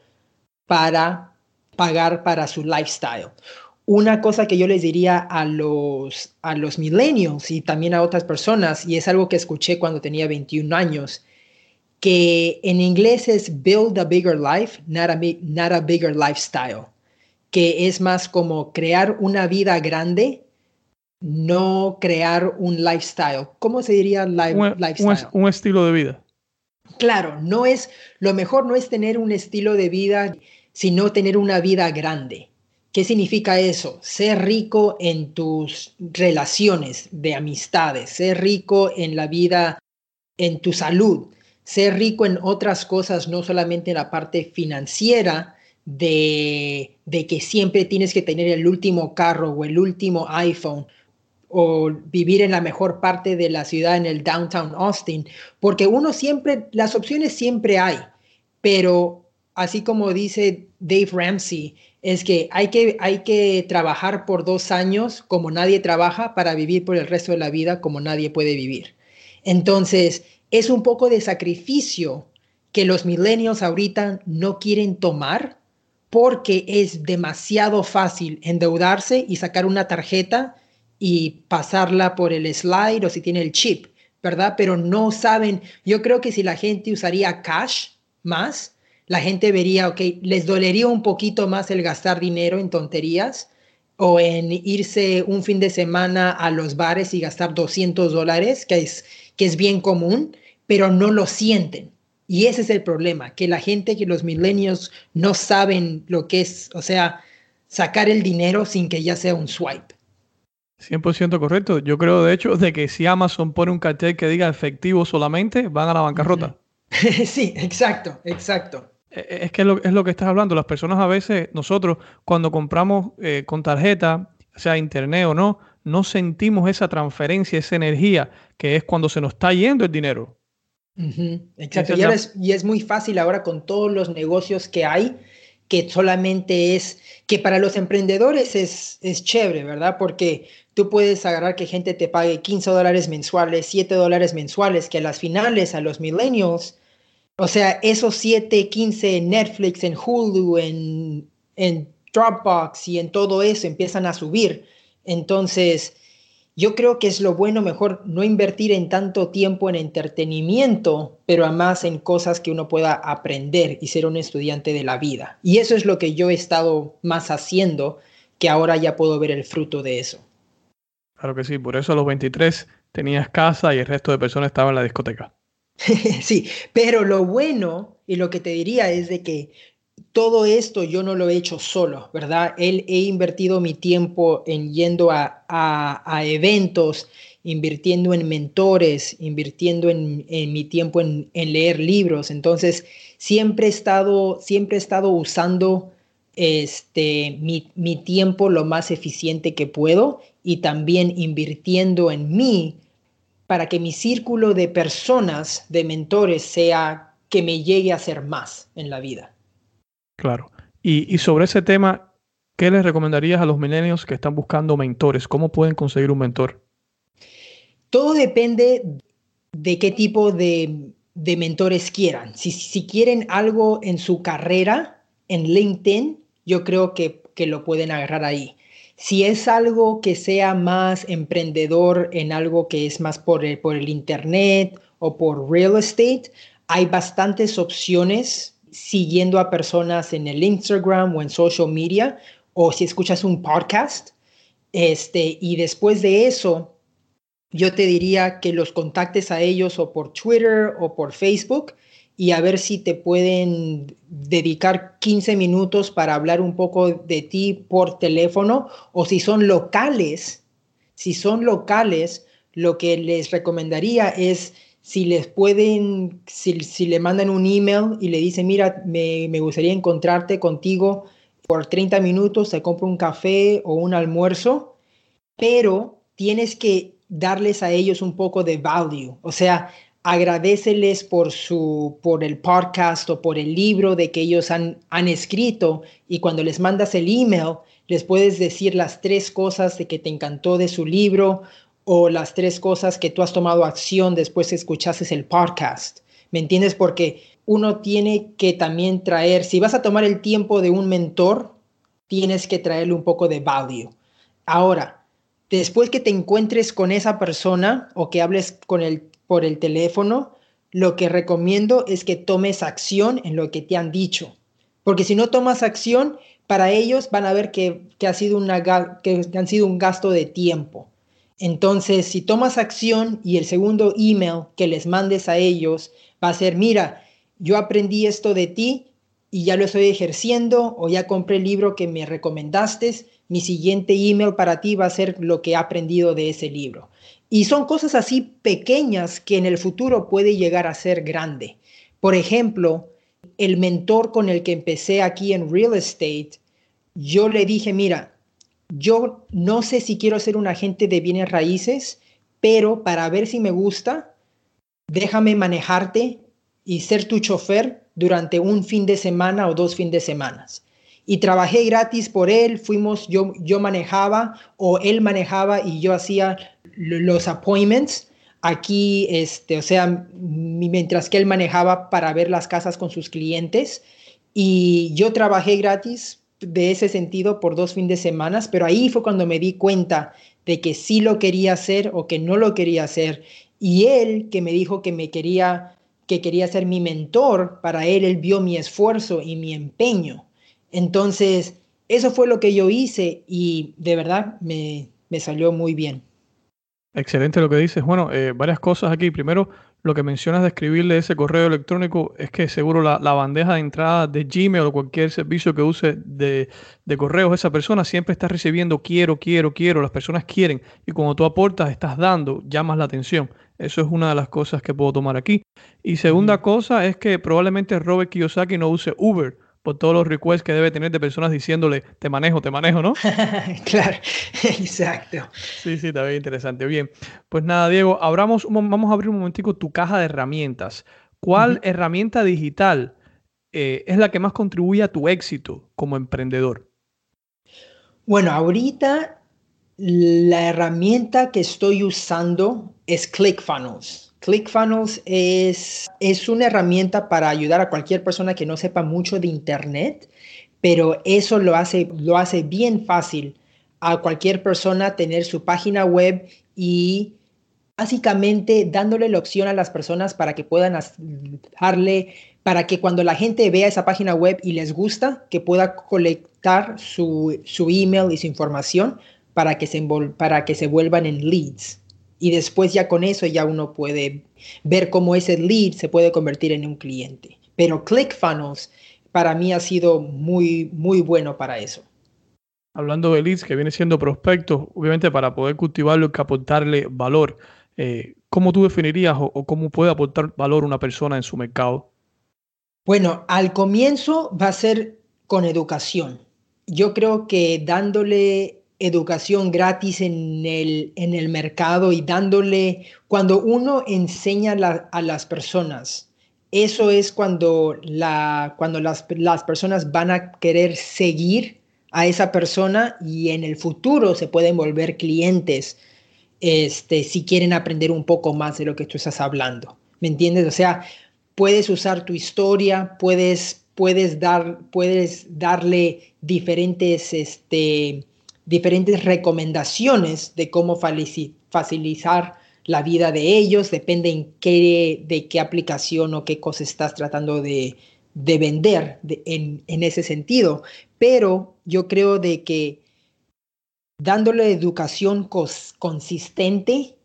para pagar para su lifestyle. Una cosa que yo les diría a los, a los millennials y también a otras personas, y es algo que escuché cuando tenía 21 años, que en inglés es build a bigger life, not a, not a bigger lifestyle que es más como crear una vida grande, no crear un lifestyle. ¿Cómo se diría lifestyle? Un, estilo de vida. Claro, no es, lo mejor no es tener un estilo de vida, sino tener una vida grande. ¿Qué significa eso? Ser rico en tus relaciones de amistades, ser rico en la vida, en tu salud, ser rico en otras cosas, no solamente en la parte financiera, de, que siempre tienes que tener el último carro o el último iPhone o vivir en la mejor parte de la ciudad, en el downtown Austin, porque uno siempre, las opciones siempre hay, pero así como dice Dave Ramsey, es que hay que, hay que trabajar por dos años como nadie trabaja para vivir por el resto de la vida como nadie puede vivir. Entonces, es un poco de sacrificio que los millennials ahorita no quieren tomar porque es demasiado fácil endeudarse y sacar una tarjeta y pasarla por el slide o si tiene el chip, ¿verdad? Pero no saben, yo creo que si la gente usaría cash más, la gente vería, ok, les dolería un poquito más el gastar dinero en tonterías o en irse un fin de semana a los bares y gastar 200 dólares, que es, que es bien común, pero no lo sienten. Y ese es el problema, que la gente, que los milenios no saben lo que es, o sea, sacar el dinero sin que ya sea un swipe. 100% correcto. Yo creo, de hecho, de que si Amazon pone un cartel que diga efectivo solamente, van a la bancarrota. sí, exacto, exacto. E, e, es que es lo, es lo, que estás hablando. Las personas a veces, nosotros, cuando compramos eh, con tarjeta, sea internet o no, no sentimos esa transferencia, esa energía, que es cuando se nos está yendo el dinero. Exacto. Y, es, y es muy fácil ahora con todos los negocios que hay, que solamente es, que para los emprendedores es, es chévere, ¿verdad? Porque tú puedes agarrar que gente te pague 15 dólares mensuales, 7 dólares mensuales, que a las finales, a los millennials, o sea, esos 7, 15 en Netflix, en Hulu, en, en Dropbox y en todo eso empiezan a subir. Entonces, yo creo que es lo bueno, mejor no invertir en tanto tiempo en entretenimiento, pero además en cosas que uno pueda aprender y ser un estudiante de la vida. Y eso es lo que yo he estado más haciendo, que ahora ya puedo ver el fruto de eso. Claro que sí, por eso a los 23 tenías casa y el resto de personas estaban en la discoteca. sí, pero lo bueno y lo que te diría es de que todo esto yo no lo he hecho solo, ¿verdad? Él he invertido mi tiempo en yendo a, eventos, invirtiendo en mentores, invirtiendo en, mi tiempo en, leer libros. Entonces, siempre he estado, siempre he estado usando este, mi, mi tiempo lo más eficiente que puedo y también invirtiendo en mí para que mi círculo de personas, de mentores, sea que me llegue a ser más en la vida. Claro. Y, sobre ese tema, ¿qué les recomendarías a los milenios que están buscando mentores? ¿Cómo pueden conseguir un mentor? Todo depende de qué tipo de, mentores quieran. Si, si, quieren algo en su carrera, en LinkedIn, yo creo que, que lo pueden agarrar ahí. Si es algo que sea más emprendedor en algo que es más por el, por el Internet o por real estate, hay bastantes opciones siguiendo a personas en el Instagram o en social media o si escuchas un podcast. Este, y después de eso, yo te diría que los contactes a ellos o por Twitter o por Facebook y a ver si te pueden dedicar 15 minutos para hablar un poco de ti por teléfono o si son locales, si son locales, lo que les recomendaría es si les pueden, si, si le mandan un email y le dicen, mira, me, me gustaría encontrarte contigo por 30 minutos, te compro un café o un almuerzo, pero tienes que darles a ellos un poco de value, o sea, agradeceles por, su, por el podcast o por el libro de que ellos han, han escrito y cuando les mandas el email, les puedes decir las tres cosas de que te encantó de su libro o las tres cosas que tú has tomado acción después que escuchases el podcast. ¿Me entiendes? Porque uno tiene que también traer, si vas a tomar el tiempo de un mentor, tienes que traerle un poco de value. Ahora, después que te encuentres con esa persona o que hables con él por el teléfono, lo que recomiendo es que tomes acción en lo que te han dicho. Porque si no tomas acción, para ellos van a ver que, ha sido una, que han sido un gasto de tiempo. Entonces, si tomas acción y el segundo email que les mandes a ellos va a ser, mira, yo aprendí esto de ti y ya lo estoy ejerciendo o ya compré el libro que me recomendaste, mi siguiente email para ti va a ser lo que he aprendido de ese libro. Y son cosas así pequeñas que en el futuro puede llegar a ser grande. Por ejemplo, el mentor con el que empecé aquí en real estate, yo le dije, mira, yo no sé si quiero ser un agente de bienes raíces, pero para ver si me gusta, déjame manejarte y ser tu chofer durante un fin de semana o dos fines de semana. Y trabajé gratis por él, fuimos, yo, yo manejaba o él manejaba y yo hacía los appointments aquí, este, o sea, mientras que él manejaba para ver las casas con sus clientes. Y yo trabajé gratis de ese sentido por dos fines de semana, pero ahí fue cuando me di cuenta de que sí lo quería hacer o que no lo quería hacer. Y él que me dijo que me quería, que quería ser mi mentor, para él él vio mi esfuerzo y mi empeño. Entonces, eso fue lo que yo hice y de verdad me, me salió muy bien. Excelente lo que dices. Bueno, eh, varias cosas aquí. Primero, lo que mencionas de escribirle ese correo electrónico es que seguro la, bandeja de entrada de Gmail o cualquier servicio que use de, de, correos, esa persona siempre está recibiendo quiero, quiero, quiero, las personas quieren y cuando tú aportas, estás dando, llamas la atención. Eso es una de las cosas que puedo tomar aquí. Y segunda cosa es que probablemente Robert Kiyosaki no use Uber por todos los requests que debe tener de personas diciéndole, te manejo, te manejo, ¿no? claro, exacto. Sí, sí, está bien interesante. Bien, pues nada, Diego, abramos, vamos a abrir un momentico tu caja de herramientas. ¿Cuál herramienta digital eh, es la que más contribuye a tu éxito como emprendedor? Bueno, ahorita la herramienta que estoy usando es ClickFunnels. ClickFunnels es, es una herramienta para ayudar a cualquier persona que no sepa mucho de Internet, pero eso lo hace, lo hace bien fácil a cualquier persona tener su página web y básicamente dándole la opción a las personas para que puedan darle, para que cuando la gente vea esa página web y les gusta, que pueda colectar su, su email y su información para que, se para que se vuelvan en leads y después ya con eso ya uno puede ver cómo ese lead se puede convertir en un cliente. Pero ClickFunnels para mí ha sido muy, muy bueno para eso. Hablando de leads, que viene siendo prospectos, obviamente para poder cultivarlo hay que aportarle valor. Eh, ¿Cómo tú definirías o, o cómo puede aportar valor una persona en su mercado? Bueno, al comienzo va a ser con educación. Yo creo que dándole educación gratis en el, en el mercado y dándole, cuando uno enseña a las personas, eso es cuando, la, cuando las, las personas van a querer seguir a esa persona y en el futuro se pueden volver clientes este, si quieren aprender un poco más de lo que tú estás hablando. ¿Me entiendes? O sea, puedes usar tu historia, puedes, puedes, dar, puedes darle diferentes este, diferentes recomendaciones de cómo facilitar la vida de ellos, depende en de qué aplicación o qué cosa estás tratando de, vender en, ese sentido. Pero yo creo de que dándole educación consistente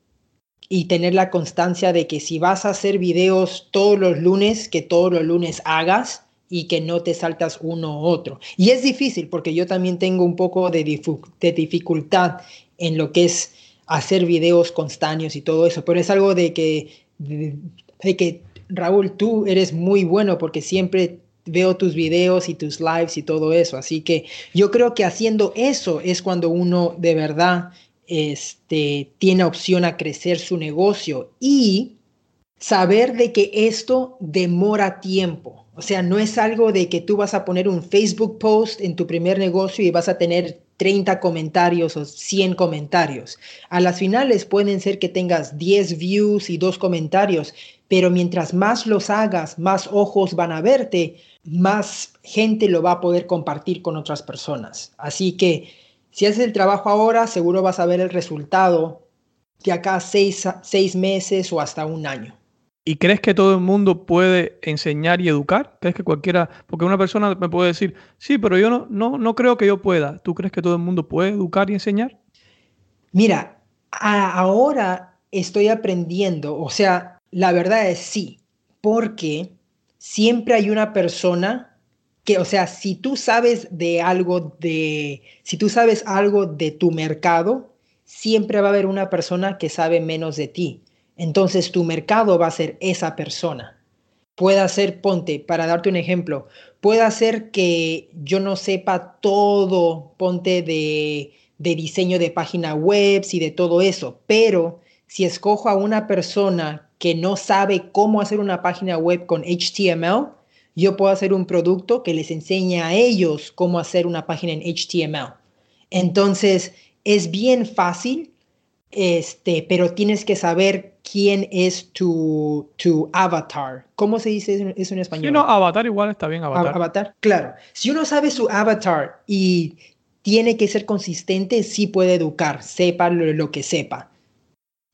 y tener la constancia de que si vas a hacer videos todos los lunes, que todos los lunes hagas, y que no te saltas uno u otro. Y es difícil porque yo también tengo un poco de, dificultad en lo que es hacer videos constancios y todo eso, pero es algo de que, de, que Raúl, tú eres muy bueno porque siempre veo tus videos y tus lives y todo eso. Así que yo creo que haciendo eso es cuando uno de verdad este, tiene opción a crecer su negocio y saber de que esto demora tiempo. O sea, no es algo de que tú vas a poner un Facebook post en tu primer negocio y vas a tener 30 comentarios o 100 comentarios. A las finales pueden ser que tengas 10 views y 2 comentarios, pero mientras más los hagas, más ojos van a verte, más gente lo va a poder compartir con otras personas. Así que si haces el trabajo ahora, seguro vas a ver el resultado de acá seis, seis meses o hasta un año. ¿Y crees que todo el mundo puede enseñar y educar? ¿Crees que cualquiera, porque una persona me puede decir, sí, pero yo no, no, no creo que yo pueda. ¿Tú crees que todo el mundo puede educar y enseñar? Mira, ahora estoy aprendiendo, o sea, la verdad es sí, porque siempre hay una persona que, o sea, si tú sabes de algo de, si tú sabes algo de tu mercado, siempre va a haber una persona que sabe menos de ti. Entonces tu mercado va a ser esa persona. Puede ser, ponte, para darte un ejemplo, puede ser que yo no sepa todo, ponte de, de diseño de página web y de todo eso, pero si escojo a una persona que no sabe cómo hacer una página web con HTML, yo puedo hacer un producto que les enseñe a ellos cómo hacer una página en HTML. Entonces, es bien fácil este, pero tienes que saber quién es tu, tu avatar. ¿Cómo se dice eso en español? Sí, no, avatar igual está bien, avatar. Avatar, claro. Si uno sabe su avatar y tiene que ser consistente, sí puede educar, sepa lo que sepa.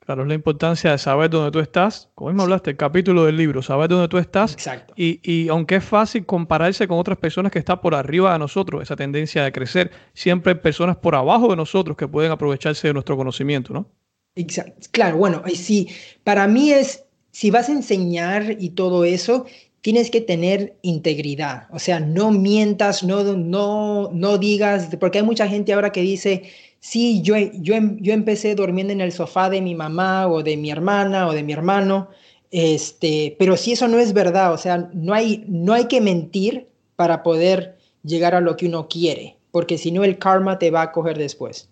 Claro, es la importancia de saber dónde tú estás. Como mismo hablaste, el capítulo del libro, saber dónde tú estás. Exacto. Y, y, aunque es fácil compararse con otras personas que están por arriba de nosotros, esa tendencia de crecer, siempre hay personas por abajo de nosotros que pueden aprovecharse de nuestro conocimiento, ¿no? Exacto. Claro, bueno, sí, para mí es, si vas a enseñar y todo eso, tienes que tener integridad. O sea, no mientas, no, no, no digas, porque hay mucha gente ahora que dice, sí, yo, yo, yo empecé durmiendo en el sofá de mi mamá o de mi hermana o de mi hermano, Este, pero si eso no es verdad, o sea, no hay, no hay que mentir para poder llegar a lo que uno quiere, porque si no el karma te va a coger después.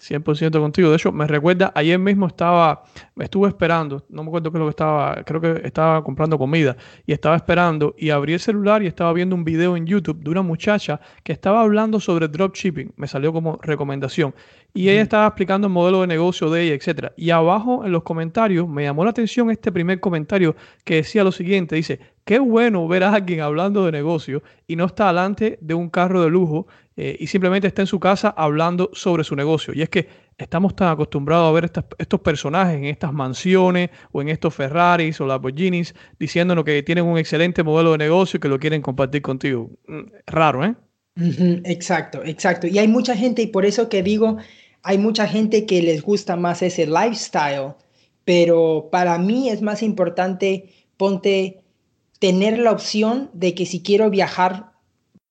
100% contigo. De hecho, me recuerda, ayer mismo estaba, me estuve esperando, no me acuerdo qué es lo que estaba, creo que estaba comprando comida y estaba esperando y abrí el celular y estaba viendo un video en YouTube de una muchacha que estaba hablando sobre dropshipping. Me salió como recomendación. Y ella estaba explicando el modelo de negocio de ella, etc. Y abajo en los comentarios me llamó la atención este primer comentario que decía lo siguiente, dice, qué bueno ver a alguien hablando de negocio y no está delante de un carro de lujo eh, y simplemente está en su casa hablando sobre su negocio. Y es que estamos tan acostumbrados a ver estos personajes en estas mansiones o en estos Ferraris o Lamborghinis diciéndonos que tienen un excelente modelo de negocio y que lo quieren compartir contigo. Mm, raro, ¿eh? Exacto, exacto. Y hay mucha gente, y por eso que digo, hay mucha gente que les gusta más ese lifestyle, pero para mí es más importante, ponte, tener la opción de que si quiero viajar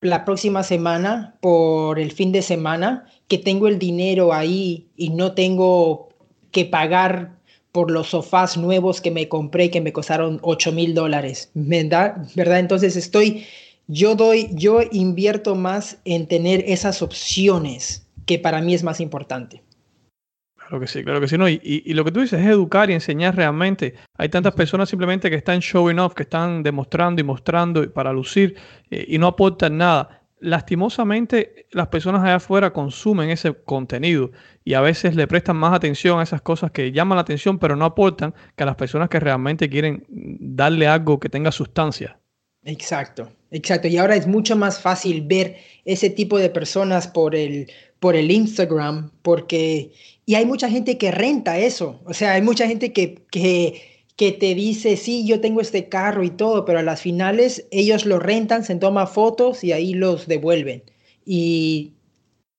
la próxima semana por el fin de semana, que tengo el dinero ahí y no tengo que pagar por los sofás nuevos que me compré que me costaron 8 mil dólares, ¿verdad? ¿verdad? Entonces estoy, yo doy, yo invierto más en tener esas opciones que para mí es más importante. Claro que sí, claro que sí. No, y, y, lo que tú dices es educar y enseñar realmente. Hay tantas personas simplemente que están showing off, que están demostrando y mostrando para lucir eh, y no aportan nada. Lastimosamente, las personas allá afuera consumen ese contenido y a veces le prestan más atención a esas cosas que llaman la atención pero no aportan que a las personas que realmente quieren darle algo que tenga sustancia. Exacto, exacto. Y ahora es mucho más fácil ver ese tipo de personas por el, por el Instagram porque y hay mucha gente que renta eso. O sea, hay mucha gente que, que, que te dice, sí, yo tengo este carro y todo, pero a las finales ellos lo rentan, se toman fotos y ahí los devuelven. Y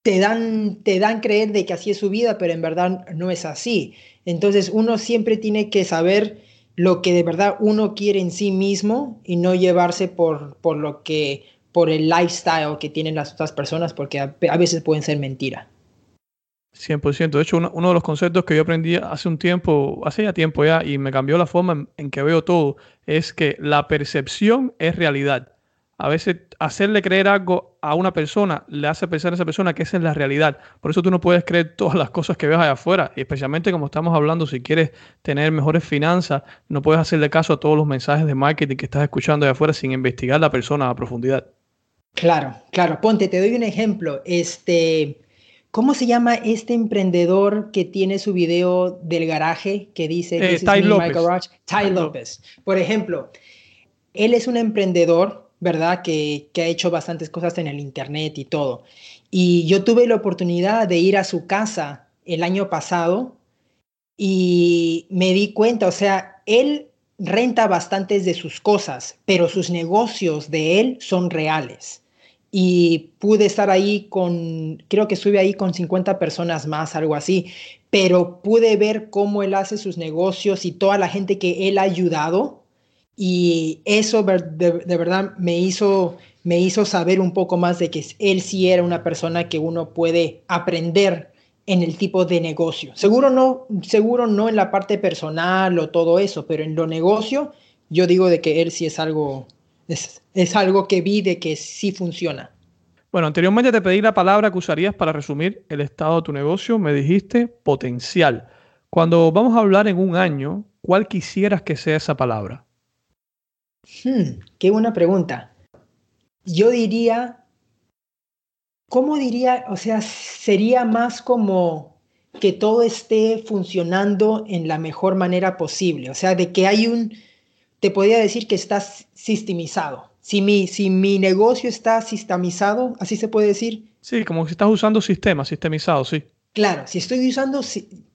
te dan, te dan creer de que así es su vida, pero en verdad no es así. Entonces uno siempre tiene que saber lo que de verdad uno quiere en sí mismo y no llevarse por, por lo que por el lifestyle que tienen las otras personas porque a, veces pueden ser mentira. 100%. De hecho, uno, de los conceptos que yo aprendí hace un tiempo, hace ya tiempo ya, y me cambió la forma en, que veo todo, es que la percepción es realidad. A veces hacerle creer algo a una persona le hace pensar a esa persona que esa es la realidad. Por eso tú no puedes creer todas las cosas que ves allá afuera. Y especialmente como estamos hablando, si quieres tener mejores finanzas, no puedes hacerle caso a todos los mensajes de marketing que estás escuchando allá afuera sin investigar la persona a profundidad. Claro, claro. Ponte, te doy un ejemplo. Este ¿Cómo se llama este emprendedor que tiene su video del garaje que dice eh, Ty López. Ty López. Por ejemplo, él es un emprendedor, ¿verdad? Que, que ha hecho bastantes cosas en el Internet y todo. Y yo tuve la oportunidad de ir a su casa el año pasado y me di cuenta, o sea, él renta bastantes de sus cosas, pero sus negocios de él son reales. Y pude estar ahí con, creo que estuve ahí con 50 personas más, algo así, pero pude ver cómo él hace sus negocios y toda la gente que él ha ayudado. Y eso de, verdad me hizo, me hizo saber un poco más de que él sí era una persona que uno puede aprender en el tipo de negocio. Seguro no, seguro no en la parte personal o todo eso, pero en lo negocio yo digo de que él sí es algo es, algo que vi de que sí funciona. Bueno, anteriormente te pedí la palabra que usarías para resumir el estado de tu negocio. Me dijiste potencial. Cuando vamos a hablar en un año, ¿cuál quisieras que sea esa palabra? Hmm, qué buena pregunta. Yo diría, ¿cómo diría? O sea, sería más como que todo esté funcionando en la mejor manera posible. O sea, de que hay un, te podría decir que está sistemizado. Si mi, si mi negocio está sistemizado, así se puede decir. Sí, como si estás usando sistema, sistemizado, sí. Claro, si estoy usando,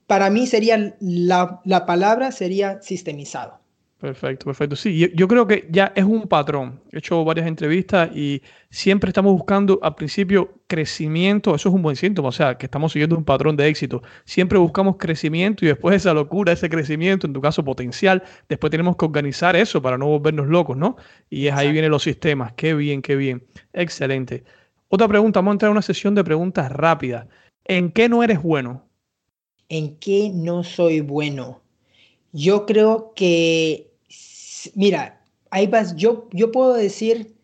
para mí sería la, la palabra sería sistemizado. Perfecto, perfecto. Sí, yo, creo que ya es un patrón. He hecho varias entrevistas y siempre estamos buscando al principio crecimiento. Eso es un buen síntoma, o sea, que estamos siguiendo un patrón de éxito. Siempre buscamos crecimiento y después esa locura, ese crecimiento, en tu caso potencial, después tenemos que organizar eso para no volvernos locos, ¿no? Y es ahí vienen los sistemas. Qué bien, qué bien. Excelente. Otra pregunta, vamos a entrar a una sesión de preguntas rápidas. ¿En qué no eres bueno? ¿En qué no soy bueno? Yo creo que Mira, ahí vas, yo, yo puedo decir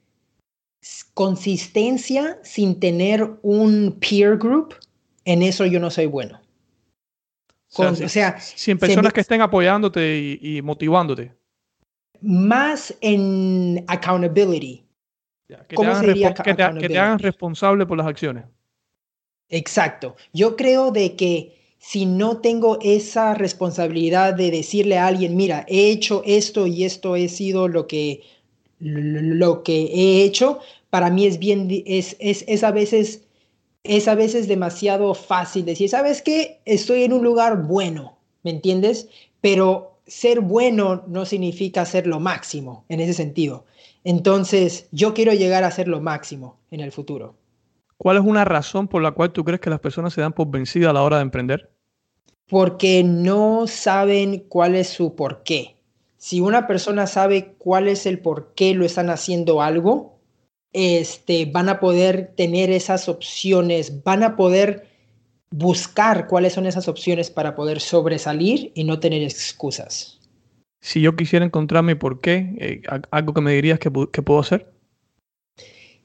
consistencia sin tener un peer group, en eso yo no soy bueno. o sea, sin personas que estén apoyándote y, motivándote. Más en accountability. que, ¿Cómo te sería que, te, hagan responsable por las acciones. Exacto. Yo creo de que si no tengo esa responsabilidad de decirle a alguien, mira, he hecho esto y esto he sido lo que, lo que he hecho, para mí es bien, es, es, a veces, es a veces demasiado fácil decir, ¿sabes qué? Estoy en un lugar bueno, ¿me entiendes? Pero ser bueno no significa ser lo máximo en ese sentido. Entonces, yo quiero llegar a ser lo máximo en el futuro. ¿Cuál es una razón por la cual tú crees que las personas se dan por vencidas a la hora de emprender? Porque no saben cuál es su porqué. Si una persona sabe cuál es el por qué lo están haciendo algo, este, van a poder tener esas opciones, van a poder buscar cuáles son esas opciones para poder sobresalir y no tener excusas. Si yo quisiera encontrar mi por qué, eh, algo que me dirías que, puedo hacer.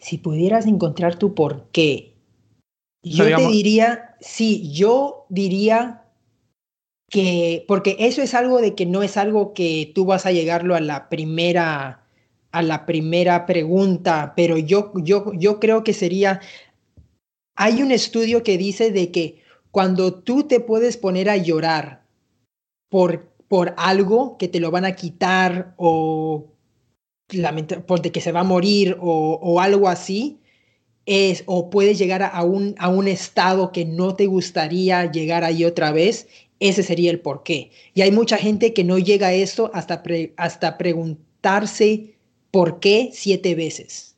Si pudieras encontrar tu por qué, yo te diría, sí, yo diría que, porque eso es algo de que no es algo que tú vas a llegarlo a la primera a la primera pregunta, pero yo, yo, yo creo que sería, hay un estudio que dice de que cuando tú te puedes poner a llorar por, por algo que te lo van a quitar o por de que se va a morir o, algo así, es, o puedes llegar a un, a un estado que no te gustaría llegar ahí otra vez, ese sería el por qué. Y hay mucha gente que no llega a esto hasta, hasta preguntarse ¿por qué siete veces?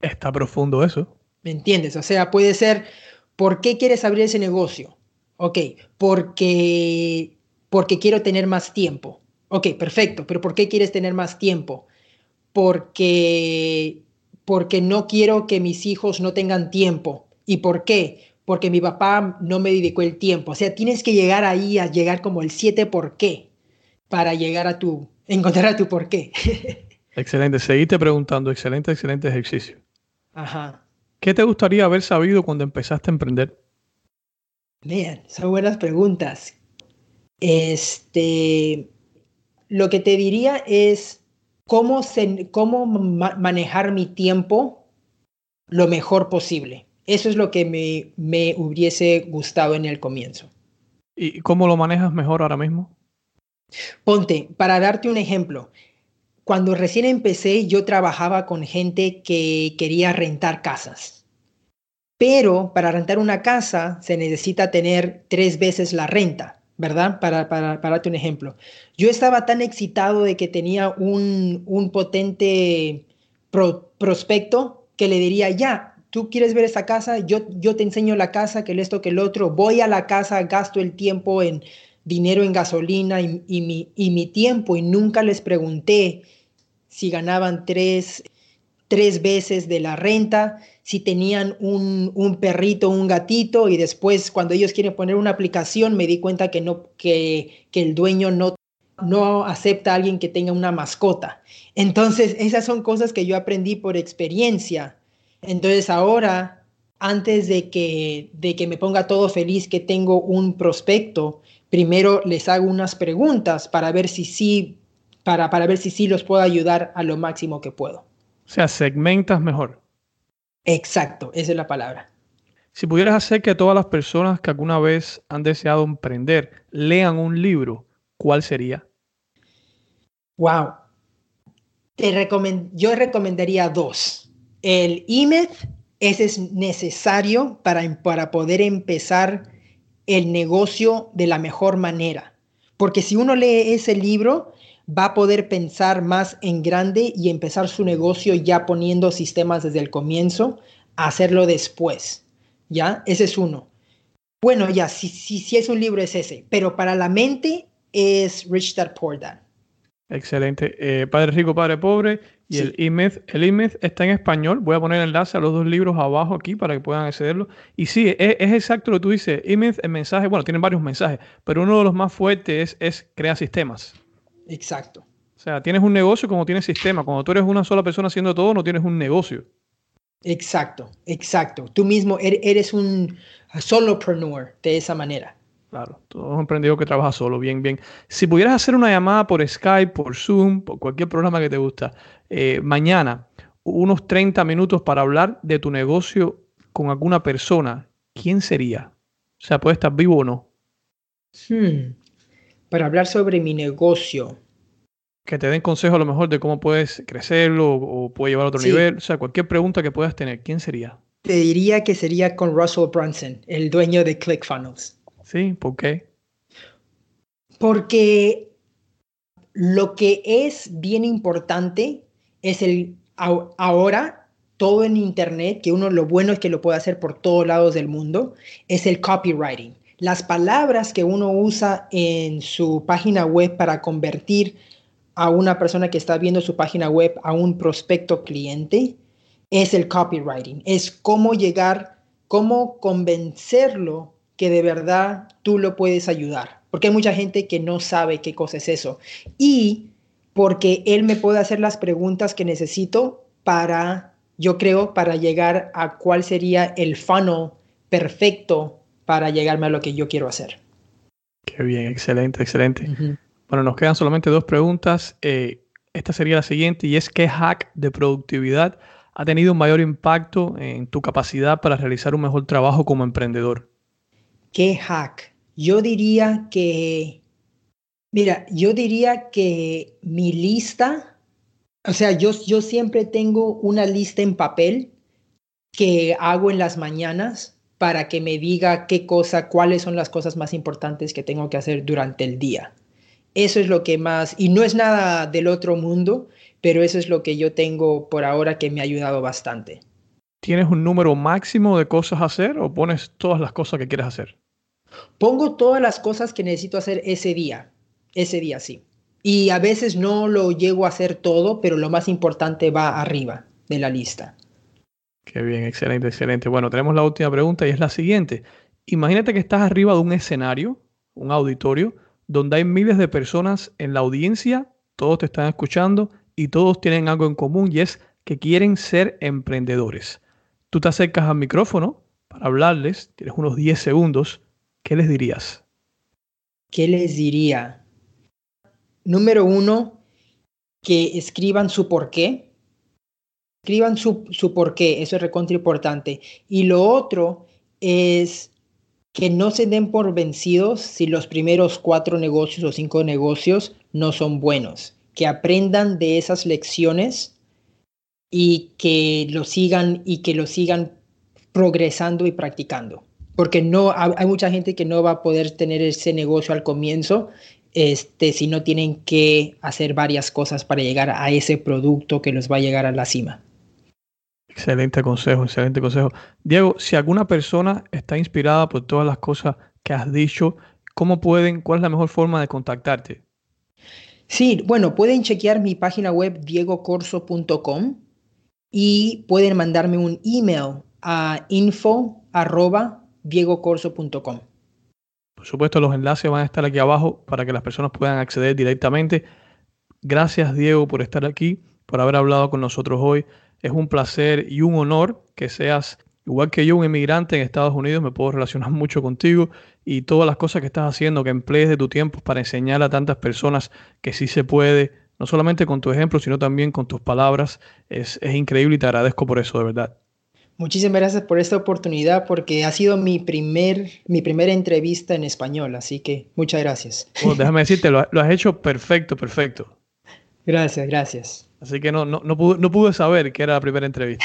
Está profundo eso. ¿Me entiendes? O sea, puede ser, ¿por qué quieres abrir ese negocio? Ok, porque, porque quiero tener más tiempo. Ok, perfecto, pero ¿por qué quieres tener más tiempo? Porque, porque no quiero que mis hijos no tengan tiempo. ¿Y por qué? Porque mi papá no me dedicó el tiempo. O sea, tienes que llegar ahí a llegar como el siete por qué para llegar a tu, encontrar a tu por qué. Excelente. Seguiste preguntando. Excelente, excelente ejercicio. Ajá. ¿Qué te gustaría haber sabido cuando empezaste a emprender? Bien, son buenas preguntas. Este, lo que te diría es cómo, cómo manejar mi tiempo lo mejor posible. Eso es lo que me, me hubiese gustado en el comienzo. ¿Y cómo lo manejas mejor ahora mismo? Ponte, para darte un ejemplo, cuando recién empecé, yo trabajaba con gente que quería rentar casas. Pero para rentar una casa se necesita tener tres veces la renta, ¿verdad? Para, para, darte un ejemplo. Yo estaba tan excitado de que tenía un, un potente prospecto que le diría, ya, tú quieres ver esa casa, yo, yo te enseño la casa, que el esto, que el otro, voy a la casa, gasto el tiempo en dinero en gasolina y, mi, y mi tiempo y nunca les pregunté si ganaban tres, tres veces de la renta, si tenían un, un, perrito, un gatito, y después cuando ellos quieren poner una aplicación me di cuenta que, no, que, que el dueño no, no acepta a alguien que tenga una mascota. Entonces, esas son cosas que yo aprendí por experiencia. Entonces, ahora, antes de que, de que me ponga todo feliz que tengo un prospecto, primero les hago unas preguntas para ver si sí para, para ver si sí los puedo ayudar a lo máximo que puedo. O sea, segmentas mejor. Exacto, esa es la palabra. Si pudieras hacer que todas las personas que alguna vez han deseado emprender lean un libro, ¿cuál sería? Wow. Te yo recomendaría dos. El IMED, ese es necesario para, para poder empezar el negocio de la mejor manera. Porque si uno lee ese libro, va a poder pensar más en grande y empezar su negocio ya poniendo sistemas desde el comienzo, hacerlo después. ¿Ya? Ese es uno. Bueno, ya, si, si, si es un libro es ese, pero para la mente es Rich Dad Poor Dad. Excelente. Eh, padre Rico, Padre Pobre y el IMED. El IMED está en español. Voy a poner el enlace a los dos libros abajo aquí para que puedan accederlo. Y sí, es, exacto lo que tú dices. IMED, el mensaje, bueno, tienen varios mensajes, pero uno de los más fuertes es, es crear sistemas. Exacto. sea, tienes un negocio como tienes sistema. Cuando tú eres una sola persona haciendo todo, no tienes un negocio. Exacto, exacto. Tú mismo er-, eres un solopreneur de esa manera. Claro, todo un emprendedor que trabaja solo, bien, bien. Si pudieras hacer una llamada por Skype, por Zoom, por cualquier programa que te gusta, eh, mañana, unos 30 minutos para hablar de tu negocio con alguna persona, ¿quién sería? O sea, puede estar vivo o no. Hmm. Para hablar sobre mi negocio. Que te den consejo a lo mejor de cómo puedes crecerlo o, puede llevar a otro nivel. O sea, cualquier pregunta que puedas tener, ¿quién sería? Te diría que sería con Russell Brunson, el dueño de ClickFunnels. Sí, ¿por qué? Porque lo que es bien importante es el ahora todo en internet, que uno lo bueno es que lo puede hacer por todos lados del mundo, es el copywriting. Las palabras que uno usa en su página web para convertir a una persona que está viendo su página web a un prospecto cliente es el copywriting. Es cómo llegar, cómo convencerlo que de verdad tú lo puedes ayudar. Porque hay mucha gente que no sabe qué cosa es eso. Y porque él me puede hacer las preguntas que necesito para, yo creo, para llegar a cuál sería el funnel perfecto para llegarme a lo que yo quiero hacer. Qué bien, excelente, excelente. Bueno, nos quedan solamente dos preguntas. Eh, esta sería la siguiente y es ¿qué hack de productividad ha tenido un mayor impacto en tu capacidad para realizar un mejor trabajo como emprendedor? ¿Qué hack? Yo diría que, mira, yo diría que mi lista, o sea, yo, yo siempre tengo una lista en papel que hago en las mañanas para que me diga qué cosa, cuáles son las cosas más importantes que tengo que hacer durante el día. Eso es lo que más, y no es nada del otro mundo, pero eso es lo que yo tengo por ahora que me ha ayudado bastante. ¿Tienes un número máximo de cosas a hacer o pones todas las cosas que quieres hacer? Pongo todas las cosas que necesito hacer ese día, ese día sí. Y a veces no lo llego a hacer todo, pero lo más importante va arriba de la lista. Qué bien, excelente, excelente. Bueno, tenemos la última pregunta y es la siguiente. Imagínate que estás arriba de un escenario, un auditorio, donde hay miles de personas en la audiencia, todos te están escuchando y todos tienen algo en común y es que quieren ser emprendedores. Tú te acercas al micrófono para hablarles, tienes unos 10 segundos ¿qué les dirías? ¿Qué les diría? Número uno, que escriban su por qué. Escriban su, su por eso es recontra importante. Y lo otro es que no se den por vencidos si los primeros cuatro negocios o cinco negocios no son buenos. Que aprendan de esas lecciones y que lo sigan y que lo sigan progresando y practicando porque no hay mucha gente que no va a poder tener ese negocio al comienzo este, si no tienen que hacer varias cosas para llegar a ese producto que los va a llegar a la cima. Excelente consejo, excelente consejo. Diego, si alguna persona está inspirada por todas las cosas que has dicho, ¿cómo pueden, cuál es la mejor forma de contactarte? Sí, bueno, pueden chequear mi página web diegocorso.com y pueden mandarme un email a info diegocorso.com. Por supuesto, los enlaces van a estar aquí abajo para que las personas puedan acceder directamente. Gracias, Diego, por estar aquí, por haber hablado con nosotros hoy. Es un placer y un honor que seas, igual que yo, un emigrante en Estados Unidos. Me puedo relacionar mucho contigo y todas las cosas que estás haciendo, que emplees de tu tiempo para enseñar a tantas personas que sí se puede, no solamente con tu ejemplo, sino también con tus palabras. Es, es increíble y te agradezco por eso, de verdad. Muchísimas gracias por esta oportunidad porque ha sido mi, primer, mi primera entrevista en español, así que muchas gracias. déjame decirte, lo, has hecho perfecto, perfecto. Gracias, gracias. Así que no, no, no, pude, no pude saber que era la primera entrevista.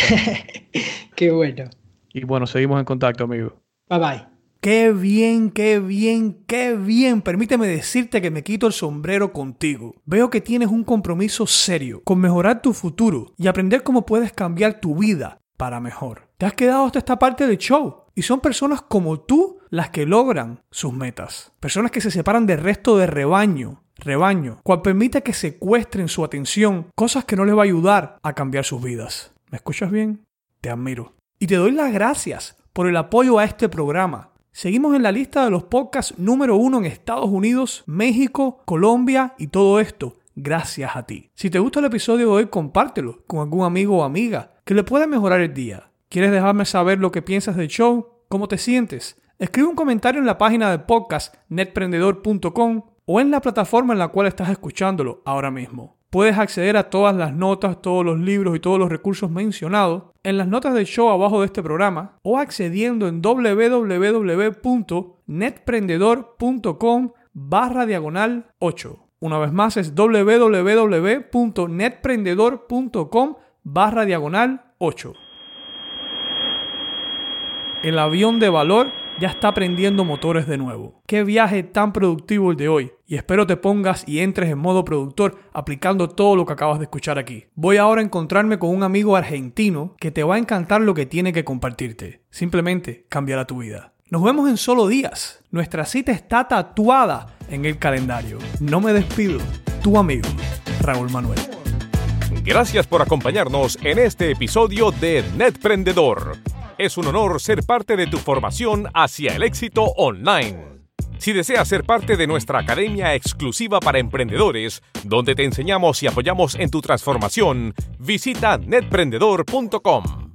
qué bueno. Y bueno, seguimos en contacto, amigo. Bye bye. Qué bien, qué bien, qué bien. Permíteme decirte que me quito el sombrero contigo. Veo que tienes un compromiso serio con mejorar tu futuro y aprender cómo puedes cambiar tu vida para mejor. Te has quedado hasta esta parte del show y son personas como tú las que logran sus metas. Personas que se separan del resto de rebaño, rebaño, cual permite que secuestren su atención, cosas que no les va a ayudar a cambiar sus vidas. ¿Me escuchas bien? Te admiro. Y te doy las gracias por el apoyo a este programa. Seguimos en la lista de los podcasts número uno en Estados Unidos, México, Colombia y todo esto gracias a ti. Si te gusta el episodio de hoy, compártelo con algún amigo o amiga que le pueda mejorar el día. ¿Quieres dejarme saber lo que piensas del show? ¿Cómo te sientes? Escribe un comentario en la página del podcast netprendedor.com o en la plataforma en la cual estás escuchándolo ahora mismo. Puedes acceder a todas las notas, todos los libros y todos los recursos mencionados en las notas del show abajo de este programa o accediendo en www.netprendedor.com barra diagonal 8. Una vez más es www.netprendedor.com barra diagonal 8. El avión de valor ya está prendiendo motores de nuevo. Qué viaje tan productivo el de hoy. Y espero te pongas y entres en modo productor aplicando todo lo que acabas de escuchar aquí. Voy ahora a encontrarme con un amigo argentino que te va a encantar lo que tiene que compartirte. Simplemente cambiará tu vida. Nos vemos en solo días. Nuestra cita está tatuada en el calendario. No me despido. Tu amigo, Raúl Manuel. Gracias por acompañarnos en este episodio de Netprendedor. Es un honor ser parte de tu formación hacia el éxito online. Si deseas ser parte de nuestra academia exclusiva para emprendedores, donde te enseñamos y apoyamos en tu transformación, visita netprendedor.com.